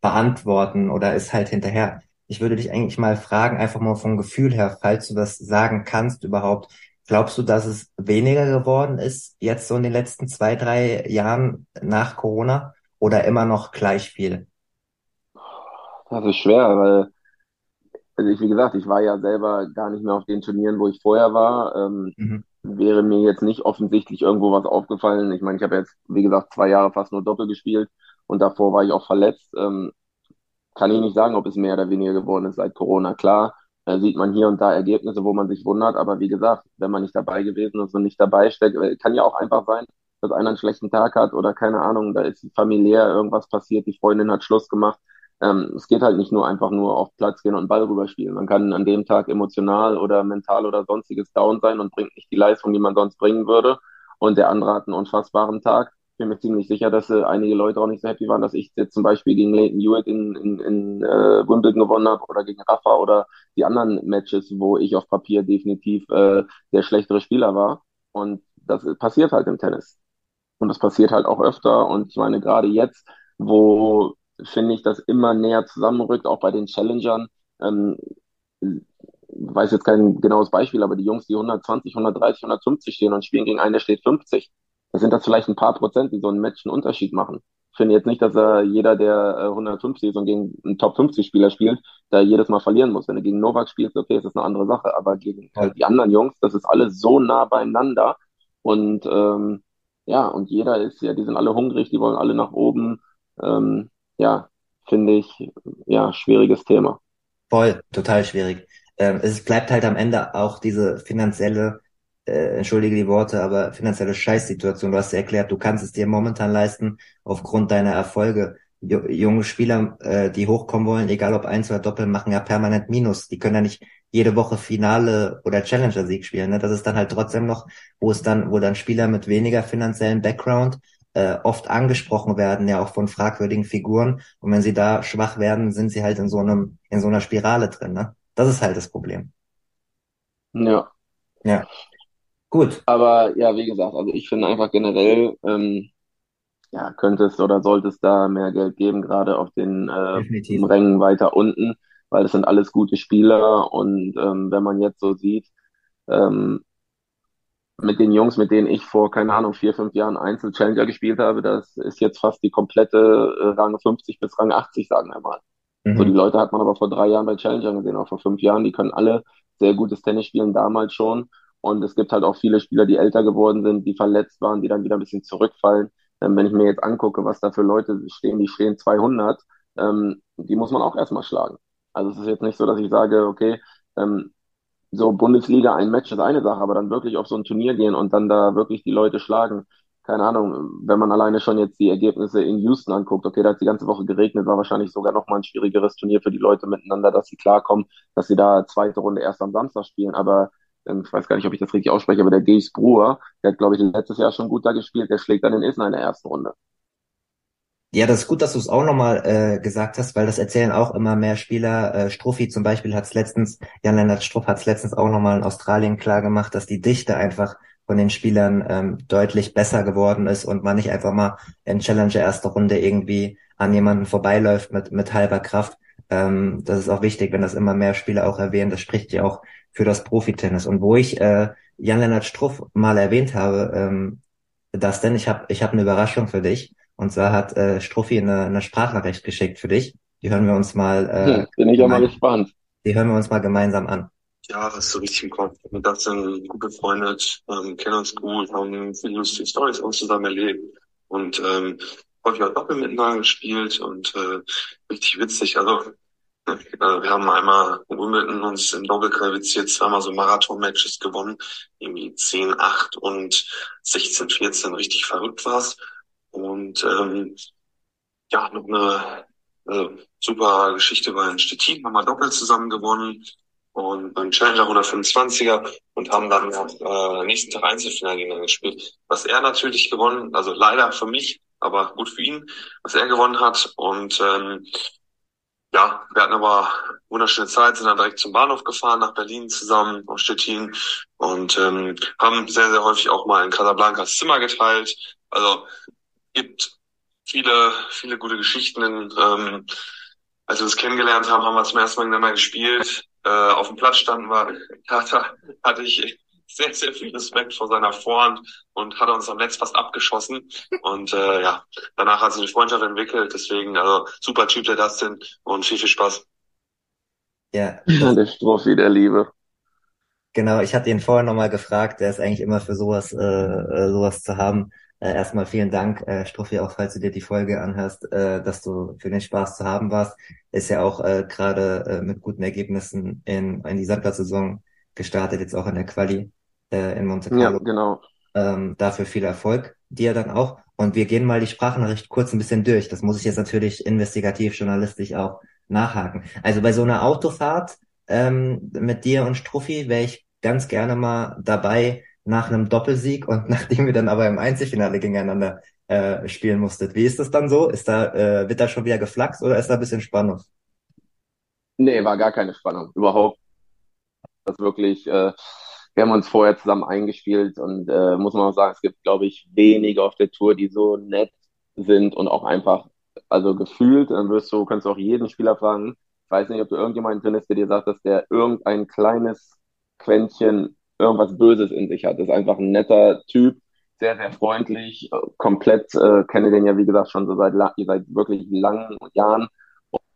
beantworten oder ist halt hinterher. Ich würde dich eigentlich mal fragen, einfach mal vom Gefühl her, falls du das sagen kannst überhaupt, glaubst du, dass es weniger geworden ist jetzt so in den letzten zwei, drei Jahren nach Corona oder immer noch gleich viel? Das ist schwer, weil also ich, wie gesagt, ich war ja selber gar nicht mehr auf den Turnieren, wo ich vorher war. Ähm, mhm. Wäre mir jetzt nicht offensichtlich irgendwo was aufgefallen. Ich meine, ich habe jetzt, wie gesagt, zwei Jahre fast nur Doppel gespielt und davor war ich auch verletzt. Ähm, kann ich nicht sagen, ob es mehr oder weniger geworden ist seit Corona. Klar, da sieht man hier und da Ergebnisse, wo man sich wundert, aber wie gesagt, wenn man nicht dabei gewesen ist und nicht dabei steckt, äh, kann ja auch einfach sein, dass einer einen schlechten Tag hat oder keine Ahnung, da ist familiär irgendwas passiert, die Freundin hat Schluss gemacht ähm, es geht halt nicht nur einfach nur auf Platz gehen und Ball rüberspielen. Man kann an dem Tag emotional oder mental oder sonstiges down sein und bringt nicht die Leistung, die man sonst bringen würde. Und der andere hat einen unfassbaren Tag. Ich bin mir ziemlich sicher, dass äh, einige Leute auch nicht so happy waren, dass ich jetzt zum Beispiel gegen Leighton Hewitt in, in, in äh, Wimbledon gewonnen habe oder gegen Rafa oder die anderen Matches, wo ich auf Papier definitiv äh, der schlechtere Spieler war. Und das passiert halt im Tennis. Und das passiert halt auch öfter. Und ich meine, gerade jetzt, wo finde ich, das immer näher zusammenrückt, auch bei den Challengern. Ähm, weiß jetzt kein genaues Beispiel, aber die Jungs, die 120, 130, 150 stehen und spielen gegen einen, der steht 50. Da sind das vielleicht ein paar Prozent, die so einen Match einen Unterschied machen. Ich finde jetzt nicht, dass er jeder, der 150 ist und gegen einen Top 50 Spieler spielt, da jedes Mal verlieren muss. Wenn er gegen Novak spielt, okay, ist das eine andere Sache. Aber gegen halt die anderen Jungs, das ist alles so nah beieinander. Und ähm, ja, und jeder ist ja, die sind alle hungrig, die wollen alle nach oben. Ähm, ja, finde ich, ja, schwieriges Thema. Voll, total schwierig. Ähm, es bleibt halt am Ende auch diese finanzielle, äh, entschuldige die Worte, aber finanzielle Scheißsituation. Du hast ja erklärt, du kannst es dir momentan leisten aufgrund deiner Erfolge. junge Spieler, äh, die hochkommen wollen, egal ob eins oder Doppel, machen ja permanent Minus. Die können ja nicht jede Woche Finale oder Challenger-Sieg spielen. Ne? Das ist dann halt trotzdem noch, wo es dann, wo dann Spieler mit weniger finanziellen Background äh, oft angesprochen werden, ja auch von fragwürdigen Figuren. Und wenn sie da schwach werden, sind sie halt in so einem, in so einer Spirale drin. Ne? Das ist halt das Problem. Ja. Ja. Gut. Aber ja, wie gesagt, also ich finde einfach generell, ähm, ja, könnte es oder sollte es da mehr Geld geben, gerade auf den äh, Rängen weiter unten, weil das sind alles gute Spieler und ähm, wenn man jetzt so sieht, ähm, mit den Jungs, mit denen ich vor, keine Ahnung, vier, fünf Jahren Einzel-Challenger gespielt habe, das ist jetzt fast die komplette äh, Rang 50 bis Rang 80, sagen wir mal. Mhm. So, die Leute hat man aber vor drei Jahren bei Challenger gesehen, auch vor fünf Jahren, die können alle sehr gutes Tennis spielen, damals schon. Und es gibt halt auch viele Spieler, die älter geworden sind, die verletzt waren, die dann wieder ein bisschen zurückfallen. Ähm, wenn ich mir jetzt angucke, was da für Leute stehen, die stehen 200, ähm, die muss man auch erstmal schlagen. Also es ist jetzt nicht so, dass ich sage, okay, ähm, so Bundesliga, ein Match ist eine Sache, aber dann wirklich auf so ein Turnier gehen und dann da wirklich die Leute schlagen. Keine Ahnung, wenn man alleine schon jetzt die Ergebnisse in Houston anguckt, okay, da hat die ganze Woche geregnet, war wahrscheinlich sogar noch mal ein schwierigeres Turnier für die Leute miteinander, dass sie klarkommen, dass sie da zweite Runde erst am Samstag spielen. Aber ähm, ich weiß gar nicht, ob ich das richtig ausspreche, aber der Gaze Brewer, der hat, glaube ich, letztes Jahr schon gut da gespielt, der schlägt dann den Isner in der ersten Runde. Ja, das ist gut, dass du es auch nochmal äh, gesagt hast, weil das erzählen auch immer mehr Spieler. Äh, Struffi zum Beispiel hat es letztens, Jan-Lennart Struff hat es letztens auch nochmal in Australien klar gemacht, dass die Dichte einfach von den Spielern ähm, deutlich besser geworden ist und man nicht einfach mal in Challenger erste Runde irgendwie an jemanden vorbeiläuft mit, mit halber Kraft. Ähm, das ist auch wichtig, wenn das immer mehr Spieler auch erwähnen. Das spricht ja auch für das Profitennis. Und wo ich äh, Jan-Lennart Struff mal erwähnt habe, ähm, das denn, ich habe ich hab eine Überraschung für dich. Und zwar hat äh, Struffi eine, eine Sprachnachricht geschickt für dich. Die hören wir uns mal. Äh, hm, bin ich ja mal gespannt. Die hören wir uns mal gemeinsam an. Ja, das ist so richtig im Kopf. Wir sind gut befreundet, ähm, kennen uns gut, haben viele lustige Stories auch zusammen erlebt und ähm, häufig auch Doppel miteinander gespielt und äh, richtig witzig. Also äh, wir haben einmal Wimbledon uns im Doppel qualifiziert, zweimal so Marathon-Matches gewonnen, irgendwie 10, 8 und 16, 14, richtig verrückt war's. Und ähm, ja, noch eine äh, super Geschichte bei den Stettin, haben wir doppelt zusammen gewonnen und beim Challenger 125er und haben dann äh, nächsten Tag Einzelfinale gegeneinander gespielt. Was er natürlich gewonnen, also leider für mich, aber gut für ihn, was er gewonnen hat. Und ähm, ja, wir hatten aber wunderschöne Zeit, sind dann direkt zum Bahnhof gefahren, nach Berlin zusammen, aus Stettin und ähm, haben sehr, sehr häufig auch mal in Casablancas Zimmer geteilt. Also gibt viele, viele gute Geschichten. Ähm, als wir uns kennengelernt haben, haben wir zum ersten Mal miteinander gespielt. Äh, auf dem Platz standen wir, da, da hatte ich sehr, sehr viel Respekt vor seiner Vorhand und hat uns am Netz fast abgeschossen. Und äh, ja, danach hat sich eine Freundschaft entwickelt. Deswegen, also super Typ der Dustin und viel, viel Spaß. Ja. Der Strophi der Liebe. Genau, ich hatte ihn vorher nochmal gefragt, der ist eigentlich immer für sowas, äh, äh sowas zu haben. Äh, erstmal vielen Dank, äh, Struffi, auch falls du dir die Folge anhörst, äh, dass du für den Spaß zu haben warst. Ist ja auch äh, gerade äh, mit guten Ergebnissen in, in die Sandplatzsaison gestartet, jetzt auch in der Quali äh, in Monte Carlo. Ja, genau. Ähm, dafür viel Erfolg, dir dann auch. Und wir gehen mal die Sprachnachricht kurz ein bisschen durch. Das muss ich jetzt natürlich investigativ, journalistisch auch nachhaken. Also bei so einer Autofahrt ähm, mit dir und Struffi wäre ich ganz gerne mal dabei, nach einem Doppelsieg und nachdem wir dann aber im Einzelfinale gegeneinander äh, spielen musstet. Wie ist das dann so? Ist da, äh, wird da schon wieder geflaxt oder ist da ein bisschen Spannung? Nee, war gar keine Spannung. Überhaupt. Das wirklich, äh, wir haben uns vorher zusammen eingespielt und äh, muss man auch sagen, es gibt, glaube ich, wenige auf der Tour, die so nett sind und auch einfach, also gefühlt, dann wirst du, kannst du auch jeden Spieler fragen. Ich weiß nicht, ob du irgendjemanden ist, der dir sagt, dass der irgendein kleines Quäntchen irgendwas Böses in sich hat. Ist einfach ein netter Typ, sehr, sehr freundlich, komplett, äh, kenne den ja, wie gesagt, schon so seit, seit wirklich langen Jahren.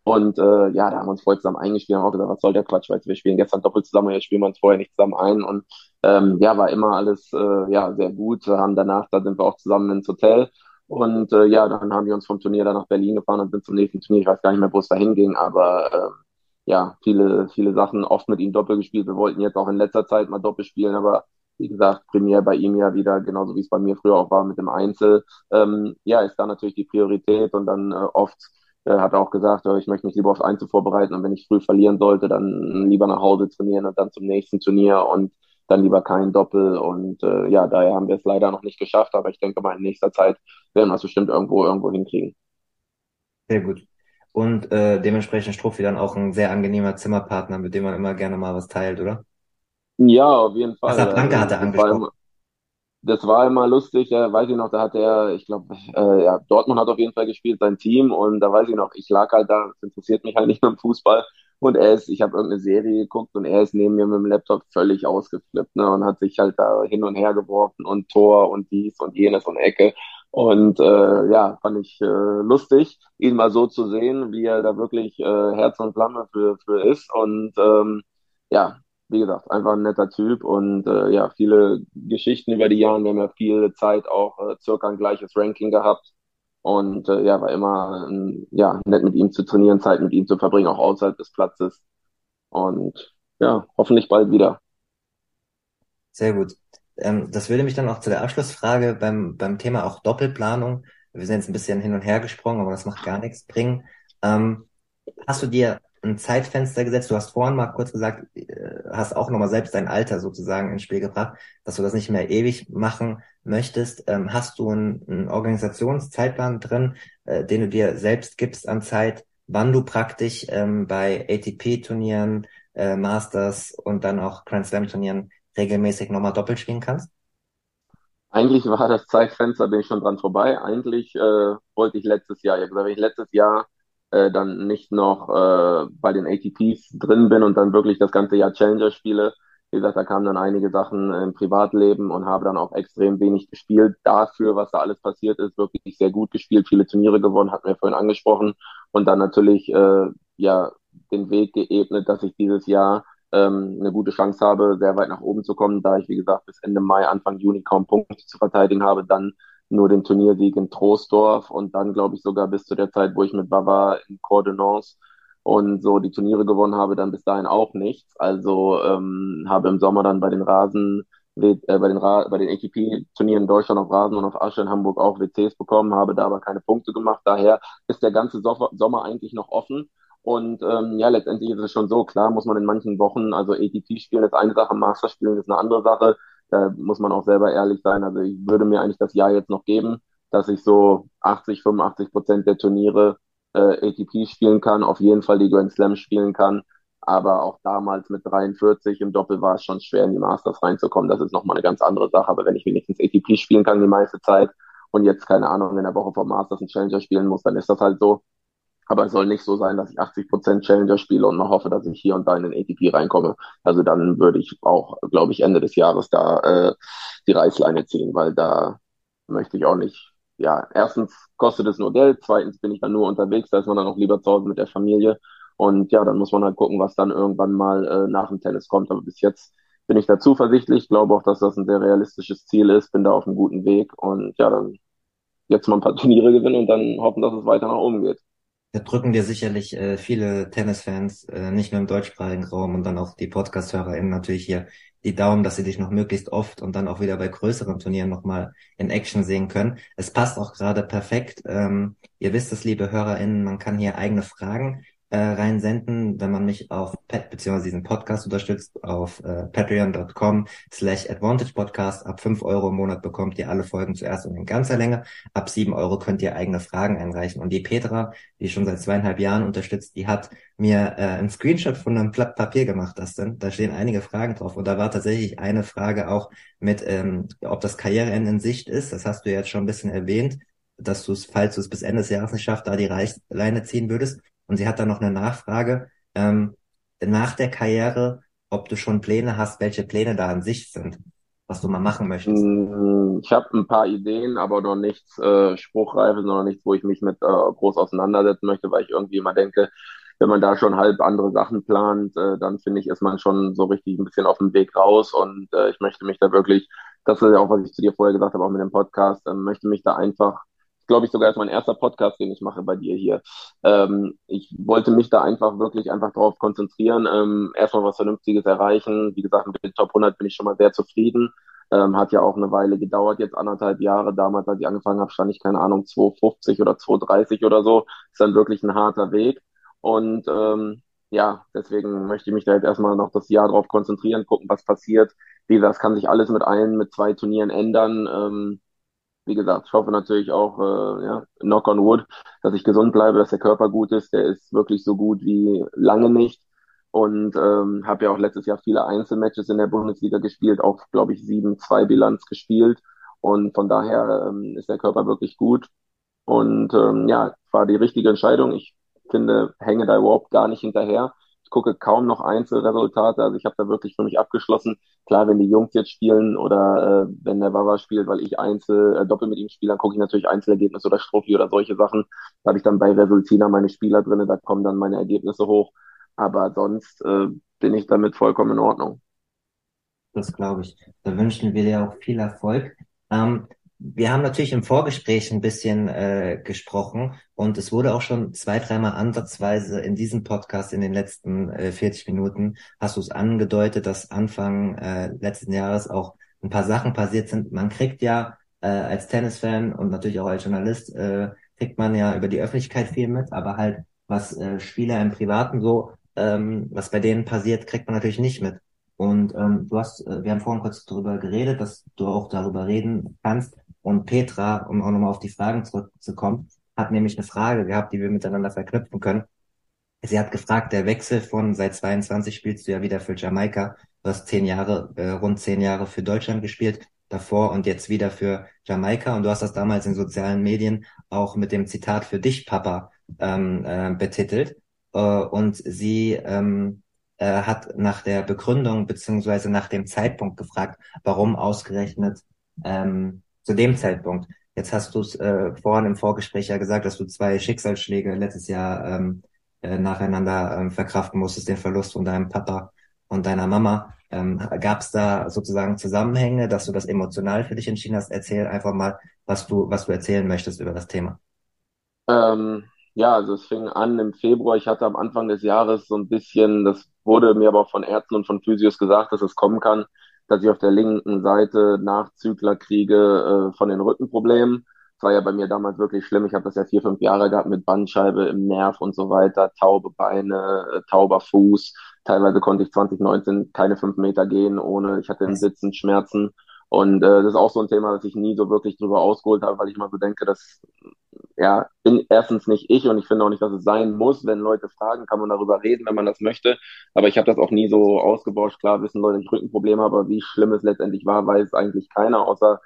Und äh, ja, da haben wir uns vorher zusammen eingespielt, haben auch gesagt, was soll der Quatsch, weil wir spielen gestern doppelt zusammen, jetzt spielen wir uns vorher nicht zusammen ein. Und ähm, ja, war immer alles äh, ja sehr gut. Wir haben danach, da sind wir auch zusammen ins Hotel. Und äh, ja, dann haben wir uns vom Turnier dann nach Berlin gefahren und sind zum nächsten Turnier. Ich weiß gar nicht mehr, wo es da hinging, aber äh, ja, viele, viele Sachen oft mit ihm Doppel gespielt. Wir wollten jetzt auch in letzter Zeit mal Doppel spielen, aber wie gesagt, primär bei ihm ja wieder, genauso wie es bei mir früher auch war mit dem Einzel. Ähm, ja, ist da natürlich die Priorität und dann äh, oft äh, hat er auch gesagt, äh, ich möchte mich lieber aufs Einzel vorbereiten und wenn ich früh verlieren sollte, dann lieber nach Hause trainieren und dann zum nächsten Turnier und dann lieber kein Doppel. Und äh, ja, daher haben wir es leider noch nicht geschafft, aber ich denke mal, in nächster Zeit werden wir es bestimmt irgendwo irgendwo hinkriegen. Sehr gut und äh, dementsprechend Struffi dann auch ein sehr angenehmer Zimmerpartner, mit dem man immer gerne mal was teilt, oder? Ja, auf jeden Fall. Casablanca hat er angesprochen. Das war immer lustig, ja, weiß ich noch, da hat er, ich glaube, äh, ja, Dortmund hat auf jeden Fall gespielt, sein Team, und da weiß ich noch, ich lag halt da, das interessiert mich halt nicht beim Fußball, und er ist, ich habe irgendeine Serie geguckt und er ist neben mir mit dem Laptop völlig ausgeflippt, ne, und hat sich halt da hin und her geworfen und Tor und dies und jenes und Ecke. Und äh, ja, fand ich äh, lustig, ihn mal so zu sehen, wie er da wirklich äh, Herz und Flamme für, für ist. Und ähm, ja, wie gesagt, einfach ein netter Typ und äh, ja, viele Geschichten über die Jahre. Wir haben ja viel Zeit auch äh, circa ein gleiches Ranking gehabt. Und äh, ja, war immer äh, ja, nett mit ihm zu trainieren, Zeit mit ihm zu verbringen, auch außerhalb des Platzes. Und ja, hoffentlich bald wieder. Sehr gut. Ähm, das würde mich dann auch zu der Abschlussfrage beim, beim Thema auch Doppelplanung. Wir sind jetzt ein bisschen hin und her gesprungen, aber das macht gar nichts bringen. Ähm, hast du dir ein Zeitfenster gesetzt? Du hast vorhin mal kurz gesagt, äh, hast auch nochmal selbst dein Alter sozusagen ins Spiel gebracht, dass du das nicht mehr ewig machen möchtest. Ähm, hast du einen, einen Organisationszeitplan drin, äh, den du dir selbst gibst an Zeit, wann du praktisch ähm, bei ATP-Turnieren, äh, Masters und dann auch Grand Slam-Turnieren regelmäßig nochmal doppelt spielen kannst? Eigentlich war das Zeitfenster, bin ich schon dran vorbei. Eigentlich äh, wollte ich letztes Jahr, ich habe gesagt, wenn ich letztes Jahr äh, dann nicht noch äh, bei den ATPs drin bin und dann wirklich das ganze Jahr Challenger spiele. Wie gesagt, da kamen dann einige Sachen im Privatleben und habe dann auch extrem wenig gespielt. Dafür, was da alles passiert ist, wirklich sehr gut gespielt, viele Turniere gewonnen, hat mir vorhin angesprochen. Und dann natürlich äh, ja den Weg geebnet, dass ich dieses Jahr ähm, eine gute Chance habe, sehr weit nach oben zu kommen, da ich, wie gesagt, bis Ende Mai, Anfang Juni kaum Punkte zu verteidigen habe, dann nur den Turniersieg in Troisdorf und dann, glaube ich, sogar bis zu der Zeit, wo ich mit Bava in Coordonnance und so die Turniere gewonnen habe, dann bis dahin auch nichts. Also ähm, habe im Sommer dann bei den Rasen, äh, bei den, Ra den ATP-Turnieren in Deutschland auf Rasen und auf Asche in Hamburg auch WCs bekommen, habe da aber keine Punkte gemacht. Daher ist der ganze so Sommer eigentlich noch offen. Und ähm, ja, letztendlich ist es schon so, klar muss man in manchen Wochen, also ATP spielen ist eine Sache, Master spielen ist eine andere Sache. Da muss man auch selber ehrlich sein. Also ich würde mir eigentlich das Jahr jetzt noch geben, dass ich so 80, 85 Prozent der Turniere äh, ATP spielen kann, auf jeden Fall die Grand Slam spielen kann. Aber auch damals mit 43 im Doppel war es schon schwer, in die Masters reinzukommen. Das ist nochmal eine ganz andere Sache. Aber wenn ich wenigstens ATP spielen kann die meiste Zeit und jetzt, keine Ahnung, in der Woche vom Masters einen Challenger spielen muss, dann ist das halt so. Aber es soll nicht so sein, dass ich 80% Challenger spiele und noch hoffe, dass ich hier und da in den ATP reinkomme. Also dann würde ich auch, glaube ich, Ende des Jahres da äh, die Reißleine ziehen, weil da möchte ich auch nicht. Ja, erstens kostet es nur Geld, zweitens bin ich dann nur unterwegs, da ist man dann auch lieber zu Hause mit der Familie. Und ja, dann muss man halt gucken, was dann irgendwann mal äh, nach dem Tennis kommt. Aber bis jetzt bin ich da zuversichtlich, glaube auch, dass das ein sehr realistisches Ziel ist, bin da auf einem guten Weg und ja, dann jetzt mal ein paar Turniere gewinnen und dann hoffen, dass es weiter nach oben geht da drücken dir sicherlich äh, viele Tennisfans, äh, nicht nur im deutschsprachigen Raum und dann auch die Podcast-HörerInnen natürlich hier die Daumen, dass sie dich noch möglichst oft und dann auch wieder bei größeren Turnieren nochmal in Action sehen können. Es passt auch gerade perfekt. Ähm, ihr wisst es, liebe HörerInnen, man kann hier eigene Fragen äh, reinsenden, wenn man mich auf Pet beziehungsweise diesen Podcast unterstützt auf äh, patreon.com slash advantage podcast. Ab fünf Euro im Monat bekommt ihr alle Folgen zuerst und in ganzer Länge. Ab sieben Euro könnt ihr eigene Fragen einreichen. Und die Petra, die schon seit zweieinhalb Jahren unterstützt, die hat mir äh, ein Screenshot von einem Blatt Papier gemacht, das denn. Da stehen einige Fragen drauf. Und da war tatsächlich eine Frage auch mit, ähm, ob das Karriereende in Sicht ist. Das hast du jetzt schon ein bisschen erwähnt dass du es, falls du es bis Ende des Jahres nicht schaffst, da die Reichleine ziehen würdest. Und sie hat dann noch eine Nachfrage ähm, nach der Karriere, ob du schon Pläne hast, welche Pläne da an sich sind, was du mal machen möchtest. Mm, ich habe ein paar Ideen, aber noch nichts äh, Spruchreifes, noch nichts, wo ich mich mit äh, groß auseinandersetzen möchte, weil ich irgendwie immer denke, wenn man da schon halb andere Sachen plant, äh, dann finde ich, ist man schon so richtig ein bisschen auf dem Weg raus und äh, ich möchte mich da wirklich, das ist ja auch, was ich zu dir vorher gesagt habe, auch mit dem Podcast, äh, möchte mich da einfach glaube ich, sogar ist mein erster Podcast, den ich mache bei dir hier. Ähm, ich wollte mich da einfach wirklich einfach darauf konzentrieren, ähm, erstmal was Vernünftiges erreichen. Wie gesagt, mit den Top 100 bin ich schon mal sehr zufrieden. Ähm, hat ja auch eine Weile gedauert, jetzt anderthalb Jahre. Damals, als ich angefangen habe, stand ich, keine Ahnung, 250 oder 230 oder so. Ist dann wirklich ein harter Weg. Und ähm, ja, deswegen möchte ich mich da jetzt erstmal noch das Jahr drauf konzentrieren, gucken, was passiert. Wie gesagt, das kann sich alles mit allen, mit zwei Turnieren ändern. Ähm, wie gesagt, ich hoffe natürlich auch, äh, ja, knock on wood, dass ich gesund bleibe, dass der Körper gut ist. Der ist wirklich so gut wie lange nicht. Und ähm, habe ja auch letztes Jahr viele Einzelmatches in der Bundesliga gespielt, auch, glaube ich, 7-2 Bilanz gespielt. Und von daher ähm, ist der Körper wirklich gut. Und ähm, ja, war die richtige Entscheidung. Ich finde, hänge da überhaupt gar nicht hinterher. Ich gucke kaum noch Einzelresultate. Also ich habe da wirklich für mich abgeschlossen. Klar, wenn die Jungs jetzt spielen oder äh, wenn der Wawa spielt, weil ich Einzel äh, Doppel mit ihm spiele, dann gucke ich natürlich Einzelergebnisse oder Strophi oder solche Sachen. Da habe ich dann bei Resultina meine Spieler drinne, da kommen dann meine Ergebnisse hoch. aber sonst äh, bin ich damit vollkommen in Ordnung. Das glaube ich. Da wünschen wir dir auch viel Erfolg. Ähm, wir haben natürlich im Vorgespräch ein bisschen äh, gesprochen und es wurde auch schon zwei, dreimal ansatzweise in diesem Podcast in den letzten äh, 40 Minuten hast du es angedeutet, dass Anfang äh, letzten Jahres auch ein paar Sachen passiert sind. Man kriegt ja äh, als Tennisfan und natürlich auch als Journalist äh, kriegt man ja über die Öffentlichkeit viel mit, aber halt was äh, Spieler im Privaten so, ähm, was bei denen passiert, kriegt man natürlich nicht mit. Und ähm, du hast, äh, wir haben vorhin kurz darüber geredet, dass du auch darüber reden kannst. Und Petra, um auch nochmal auf die Fragen zurückzukommen, hat nämlich eine Frage gehabt, die wir miteinander verknüpfen können. Sie hat gefragt, der Wechsel von seit 22 spielst du ja wieder für Jamaika. Du hast zehn Jahre, äh, rund zehn Jahre für Deutschland gespielt, davor und jetzt wieder für Jamaika. Und du hast das damals in sozialen Medien auch mit dem Zitat für dich, Papa, ähm, äh, betitelt. Äh, und sie ähm, äh, hat nach der Begründung beziehungsweise nach dem Zeitpunkt gefragt, warum ausgerechnet ähm, zu dem Zeitpunkt. Jetzt hast du es äh, vorhin im Vorgespräch ja gesagt, dass du zwei Schicksalsschläge letztes Jahr ähm, äh, nacheinander ähm, verkraften musstest, den Verlust von deinem Papa und deiner Mama. Ähm, Gab es da sozusagen Zusammenhänge, dass du das emotional für dich entschieden hast? Erzähl einfach mal, was du, was du erzählen möchtest über das Thema. Ähm, ja, also es fing an im Februar. Ich hatte am Anfang des Jahres so ein bisschen, das wurde mir aber von Ärzten und von Physios gesagt, dass es kommen kann, dass ich auf der linken Seite Nachzügler kriege äh, von den Rückenproblemen. Das war ja bei mir damals wirklich schlimm. Ich habe das ja vier, fünf Jahre gehabt mit Bandscheibe im Nerv und so weiter, taube Beine, äh, tauber Fuß. Teilweise konnte ich 2019 keine fünf Meter gehen, ohne ich hatte im Sitzen Schmerzen. Und äh, das ist auch so ein Thema, das ich nie so wirklich drüber ausgeholt habe, weil ich mal so denke, dass ja, bin erstens nicht ich und ich finde auch nicht, dass es sein muss. Wenn Leute fragen, kann man darüber reden, wenn man das möchte. Aber ich habe das auch nie so ausgebauscht. Klar wissen Leute, ich Rückenprobleme habe, aber wie schlimm es letztendlich war, weiß eigentlich keiner, außer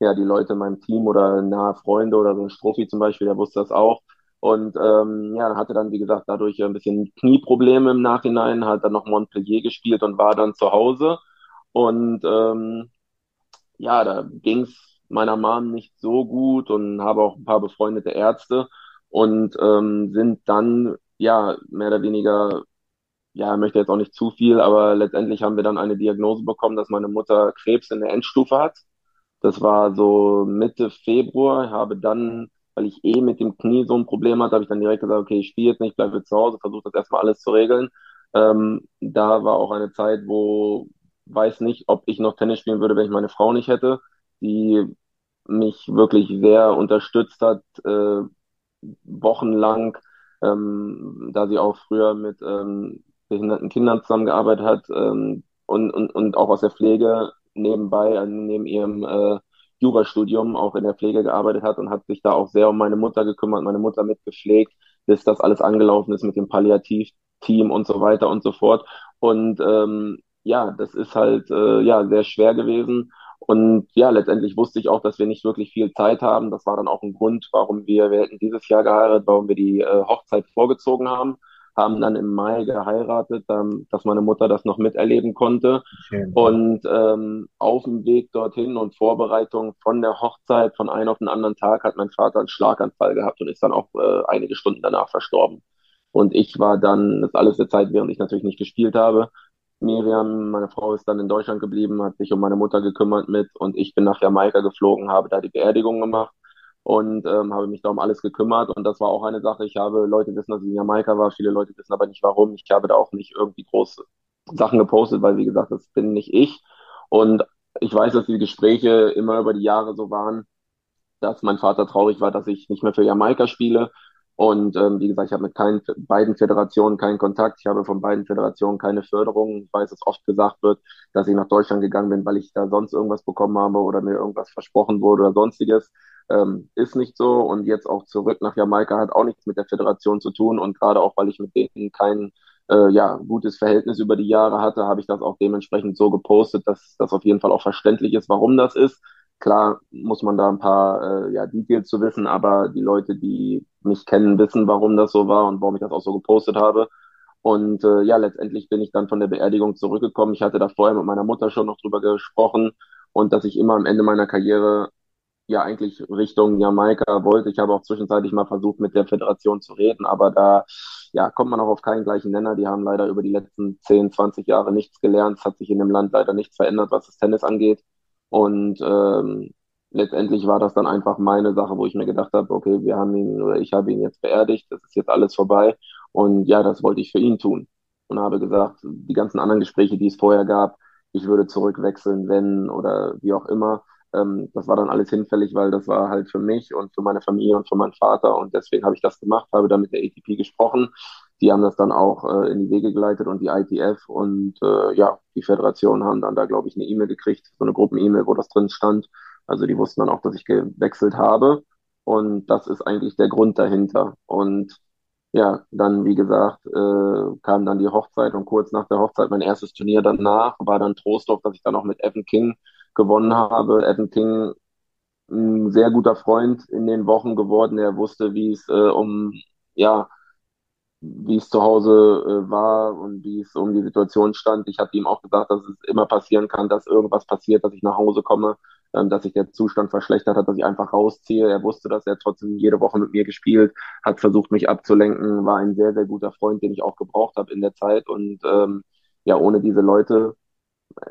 ja die Leute in meinem Team oder nahe Freunde oder so ein Strophi zum Beispiel, der wusste das auch. Und ähm, ja, hatte dann, wie gesagt, dadurch ein bisschen Knieprobleme im Nachhinein, hat dann noch Montpellier gespielt und war dann zu Hause. Und ähm, ja, da ging's meiner Mom nicht so gut und habe auch ein paar befreundete Ärzte und ähm, sind dann ja mehr oder weniger, ja, möchte jetzt auch nicht zu viel, aber letztendlich haben wir dann eine Diagnose bekommen, dass meine Mutter Krebs in der Endstufe hat. Das war so Mitte Februar. Habe dann, weil ich eh mit dem Knie so ein Problem hatte, habe ich dann direkt gesagt, okay, ich spiele jetzt nicht, bleibe zu Hause, versuche das erstmal alles zu regeln. Ähm, da war auch eine Zeit, wo weiß nicht, ob ich noch Tennis spielen würde, wenn ich meine Frau nicht hätte, die mich wirklich sehr unterstützt hat, äh, wochenlang, ähm, da sie auch früher mit ähm, behinderten Kindern zusammengearbeitet hat ähm, und, und, und auch aus der Pflege nebenbei, neben ihrem äh, Jurastudium auch in der Pflege gearbeitet hat und hat sich da auch sehr um meine Mutter gekümmert, meine Mutter mitgepflegt, bis das alles angelaufen ist mit dem Palliativteam und so weiter und so fort. Und ähm, ja, das ist halt äh, ja sehr schwer gewesen. Und ja, letztendlich wusste ich auch, dass wir nicht wirklich viel Zeit haben. Das war dann auch ein Grund, warum wir, wir hätten dieses Jahr geheiratet, warum wir die äh, Hochzeit vorgezogen haben, haben dann im Mai geheiratet, ähm, dass meine Mutter das noch miterleben konnte. Schön. Und ähm, auf dem Weg dorthin und Vorbereitung von der Hochzeit von einem auf den anderen Tag hat mein Vater einen Schlaganfall gehabt und ist dann auch äh, einige Stunden danach verstorben. Und ich war dann, das alles der Zeit, während ich natürlich nicht gespielt habe, Miriam, meine Frau, ist dann in Deutschland geblieben, hat sich um meine Mutter gekümmert mit und ich bin nach Jamaika geflogen, habe da die Beerdigung gemacht und ähm, habe mich da um alles gekümmert und das war auch eine Sache. Ich habe Leute wissen, dass ich in Jamaika war, viele Leute wissen aber nicht warum. Ich habe da auch nicht irgendwie große Sachen gepostet, weil wie gesagt, das bin nicht ich und ich weiß, dass die Gespräche immer über die Jahre so waren, dass mein Vater traurig war, dass ich nicht mehr für Jamaika spiele und ähm, wie gesagt, ich habe mit keinen beiden Föderationen keinen Kontakt. Ich habe von beiden Föderationen keine Förderung. Ich weiß, dass oft gesagt wird, dass ich nach Deutschland gegangen bin, weil ich da sonst irgendwas bekommen habe oder mir irgendwas versprochen wurde oder sonstiges. Ähm, ist nicht so. Und jetzt auch zurück nach Jamaika hat auch nichts mit der Föderation zu tun. Und gerade auch, weil ich mit denen kein äh, ja, gutes Verhältnis über die Jahre hatte, habe ich das auch dementsprechend so gepostet, dass das auf jeden Fall auch verständlich ist, warum das ist. Klar muss man da ein paar äh, ja, Details zu wissen, aber die Leute, die mich kennen, wissen, warum das so war und warum ich das auch so gepostet habe. Und äh, ja, letztendlich bin ich dann von der Beerdigung zurückgekommen. Ich hatte da vorher mit meiner Mutter schon noch drüber gesprochen und dass ich immer am Ende meiner Karriere ja eigentlich Richtung Jamaika wollte. Ich habe auch zwischenzeitlich mal versucht, mit der Föderation zu reden, aber da ja, kommt man auch auf keinen gleichen Nenner. Die haben leider über die letzten 10, 20 Jahre nichts gelernt. Es hat sich in dem Land leider nichts verändert, was das Tennis angeht. Und ähm, letztendlich war das dann einfach meine Sache, wo ich mir gedacht habe, okay, wir haben ihn oder ich habe ihn jetzt beerdigt, das ist jetzt alles vorbei. Und ja, das wollte ich für ihn tun. Und habe gesagt, die ganzen anderen Gespräche, die es vorher gab, ich würde zurückwechseln, wenn oder wie auch immer. Ähm, das war dann alles hinfällig, weil das war halt für mich und für meine Familie und für meinen Vater. Und deswegen habe ich das gemacht, habe dann mit der ATP gesprochen. Die haben das dann auch äh, in die Wege geleitet und die ITF und äh, ja, die Föderation haben dann da, glaube ich, eine E-Mail gekriegt, so eine Gruppen-E-Mail, wo das drin stand. Also die wussten dann auch, dass ich gewechselt habe. Und das ist eigentlich der Grund dahinter. Und ja, dann, wie gesagt, äh, kam dann die Hochzeit und kurz nach der Hochzeit mein erstes Turnier danach war dann Trostdorf, dass ich dann auch mit Evan King gewonnen habe. Evan King, ein sehr guter Freund in den Wochen geworden. Er wusste, wie es äh, um, ja, wie es zu Hause äh, war und wie es um die Situation stand. Ich hatte ihm auch gesagt, dass es immer passieren kann, dass irgendwas passiert, dass ich nach Hause komme, ähm, dass sich der Zustand verschlechtert hat, dass ich einfach rausziehe. Er wusste das, er trotzdem jede Woche mit mir gespielt, hat versucht, mich abzulenken, war ein sehr, sehr guter Freund, den ich auch gebraucht habe in der Zeit. Und ähm, ja, ohne diese Leute,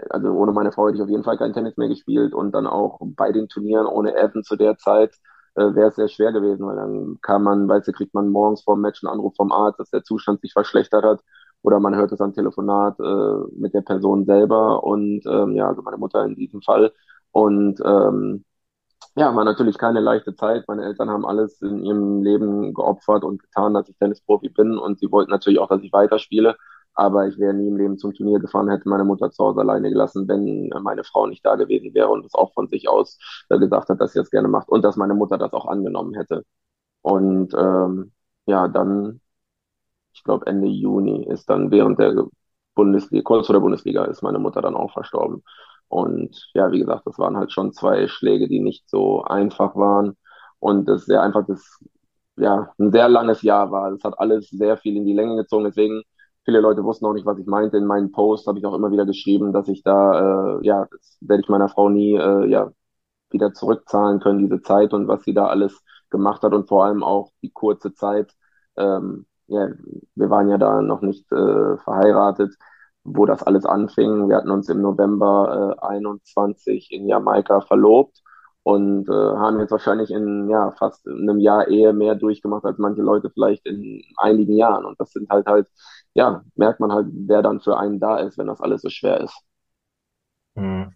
also ohne meine Frau hätte ich auf jeden Fall kein Tennis mehr gespielt und dann auch bei den Turnieren ohne Evan zu der Zeit äh, wäre es sehr schwer gewesen, weil dann kann man, weißt du, kriegt man morgens vor dem Match einen Anruf vom Arzt, dass der Zustand sich verschlechtert hat oder man hört es am Telefonat äh, mit der Person selber und ähm, ja, also meine Mutter in diesem Fall und ähm, ja, war natürlich keine leichte Zeit. Meine Eltern haben alles in ihrem Leben geopfert und getan, dass ich Tennisprofi bin und sie wollten natürlich auch, dass ich weiterspiele. Aber ich wäre nie im Leben zum Turnier gefahren, hätte meine Mutter zu Hause alleine gelassen, wenn meine Frau nicht da gewesen wäre und es auch von sich aus äh, gesagt hat, dass sie das gerne macht und dass meine Mutter das auch angenommen hätte. Und ähm, ja, dann, ich glaube Ende Juni ist dann während der Bundesliga, kurz vor der Bundesliga ist meine Mutter dann auch verstorben. Und ja, wie gesagt, das waren halt schon zwei Schläge, die nicht so einfach waren. Und das sehr einfach das, ja, ein sehr langes Jahr war. Das hat alles sehr viel in die Länge gezogen. Deswegen Viele Leute wussten auch nicht, was ich meinte. In meinen Posts habe ich auch immer wieder geschrieben, dass ich da, äh, ja, das werde ich meiner Frau nie, äh, ja, wieder zurückzahlen können, diese Zeit und was sie da alles gemacht hat und vor allem auch die kurze Zeit. Ähm, ja, wir waren ja da noch nicht äh, verheiratet, wo das alles anfing. Wir hatten uns im November äh, 21 in Jamaika verlobt und äh, haben jetzt wahrscheinlich in ja fast einem Jahr Ehe mehr durchgemacht als manche Leute vielleicht in einigen Jahren. Und das sind halt halt, ja, merkt man halt, wer dann für einen da ist, wenn das alles so schwer ist. Hm.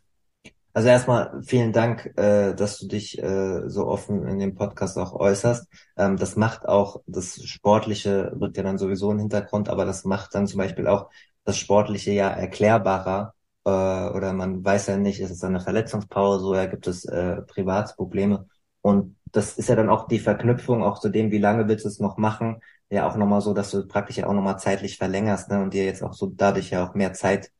Also erstmal vielen Dank, äh, dass du dich äh, so offen in dem Podcast auch äußerst. Ähm, das macht auch das Sportliche, wird ja dann sowieso im Hintergrund, aber das macht dann zum Beispiel auch das Sportliche ja erklärbarer, äh, oder man weiß ja nicht, ist es eine Verletzungspause oder gibt es äh, Privatprobleme. Und das ist ja dann auch die Verknüpfung auch zu dem, wie lange willst du es noch machen, ja auch nochmal so, dass du praktisch ja auch nochmal zeitlich verlängerst ne, und dir jetzt auch so dadurch ja auch mehr Zeit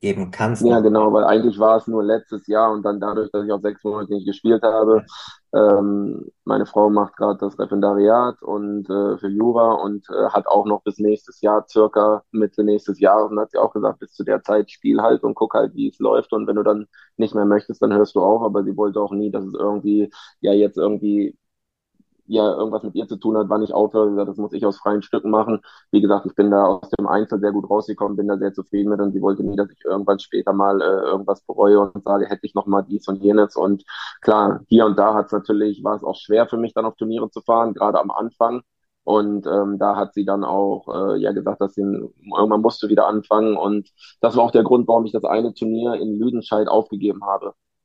geben kannst. Ja, genau, weil eigentlich war es nur letztes Jahr und dann dadurch, dass ich auch sechs Monate nicht gespielt habe. Ähm, meine Frau macht gerade das Referendariat und äh, für Jura und äh, hat auch noch bis nächstes Jahr, circa Mitte nächstes Jahres, und hat sie auch gesagt, bis zu der Zeit spiel halt und guck halt, wie es läuft. Und wenn du dann nicht mehr möchtest, dann hörst du auf. Aber sie wollte auch nie, dass es irgendwie, ja, jetzt irgendwie ja irgendwas mit ihr zu tun hat, wann ich aufhöre. Das muss ich aus freien Stücken machen. Wie gesagt, ich bin da aus dem Einzel sehr gut rausgekommen, bin da sehr zufrieden mit und sie wollte nie, dass ich irgendwann später mal äh, irgendwas bereue und sage, hätte ich noch mal dies und jenes. Und klar, hier und da hat es natürlich, war es auch schwer für mich dann auf Turniere zu fahren, gerade am Anfang. Und ähm, da hat sie dann auch äh, ja gesagt, dass sie irgendwann musste wieder anfangen. Und das war auch der Grund, warum ich das eine Turnier in Lüdenscheid aufgegeben habe.